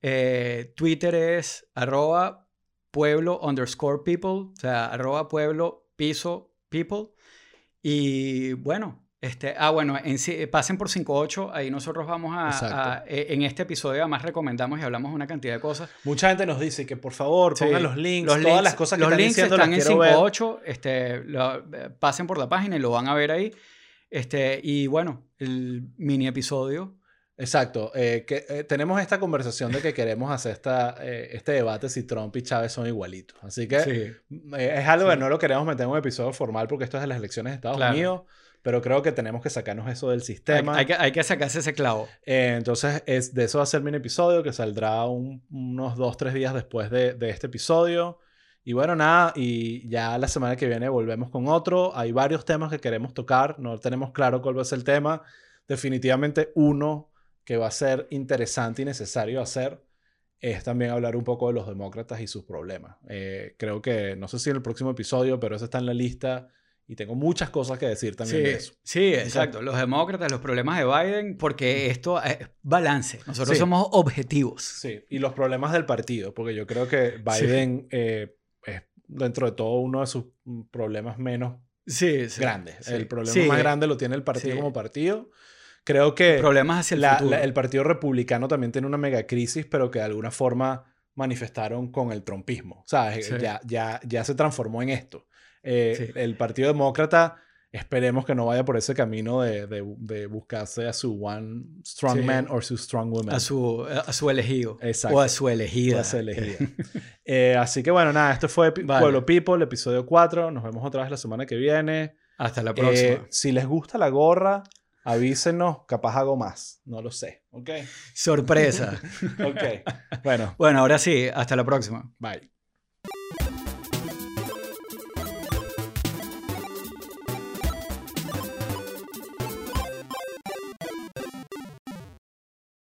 Eh, Twitter es arroba pueblo underscore people, o sea, arroba pueblo piso people. Y bueno, este, ah, bueno, en, pasen por 58, ahí nosotros vamos a, a- eh, en este episodio además recomendamos y hablamos una cantidad de cosas. Mucha gente nos dice que por favor Sí, pongan los links, Los todas links, las cosas que los están links diciendo están en quiero ver. 58, este, lo- eh, pasen por la página y lo van a ver ahí. Este, y bueno, el mini episodio. Exacto. eh, que, eh, tenemos esta conversación de que queremos hacer esta, eh, este debate si Trump y Chávez son igualitos. Así que Sí. eh, es algo Sí. que no lo queremos meter en un episodio formal porque esto es de las elecciones de Estados Claro. Unidos, pero creo que tenemos que sacarnos eso del Hay, sistema. hay que, hay que sacarse ese clavo. Eh, entonces, es, de eso va a ser mi episodio que saldrá un- unos dos, tres días después de, de este episodio. Y bueno, nada, y ya la semana que viene volvemos con otro. Hay varios temas que queremos tocar, no tenemos claro cuál va a ser el tema. Definitivamente uno que va a ser interesante y necesario hacer es también hablar un poco de los demócratas y sus problemas. Eh, creo que, no sé si en el próximo episodio, pero eso está en la lista y tengo muchas cosas que decir también Sí, de eso. sí, exacto. Los demócratas, los problemas de Biden, porque esto es balance. Nosotros Sí. somos objetivos. Sí, y los problemas del partido, porque yo creo que Biden eh, es dentro de todo uno de sus problemas menos Sí, sí. grandes. sí. El problema Sí, más grande lo tiene el partido sí. como partido. Creo que Problemas hacia el la- futuro. la- el partido republicano también tiene una mega crisis, pero que de alguna forma manifestaron con el trumpismo. ¿Sabes? Sí. Ya, ya, ya se transformó en esto. Eh, Sí. El partido demócrata, esperemos que no vaya por ese camino de, de- de buscarse a su one strong Sí. man o su strong woman. a, su, a su elegido. Exacto. O a su elegida. A ser elegida. [LAUGHS] [LAUGHS] Eh, así que bueno, nada, esto fue Vale. Pueblo People, episodio 4. Nos vemos otra vez la semana que viene. Hasta la Eh, próxima. si les gusta la gorra, avísenos, capaz hago más. No lo sé. Ok. Sorpresa. [LAUGHS] Ok. bueno, bueno, ahora sí, hasta la próxima. bye.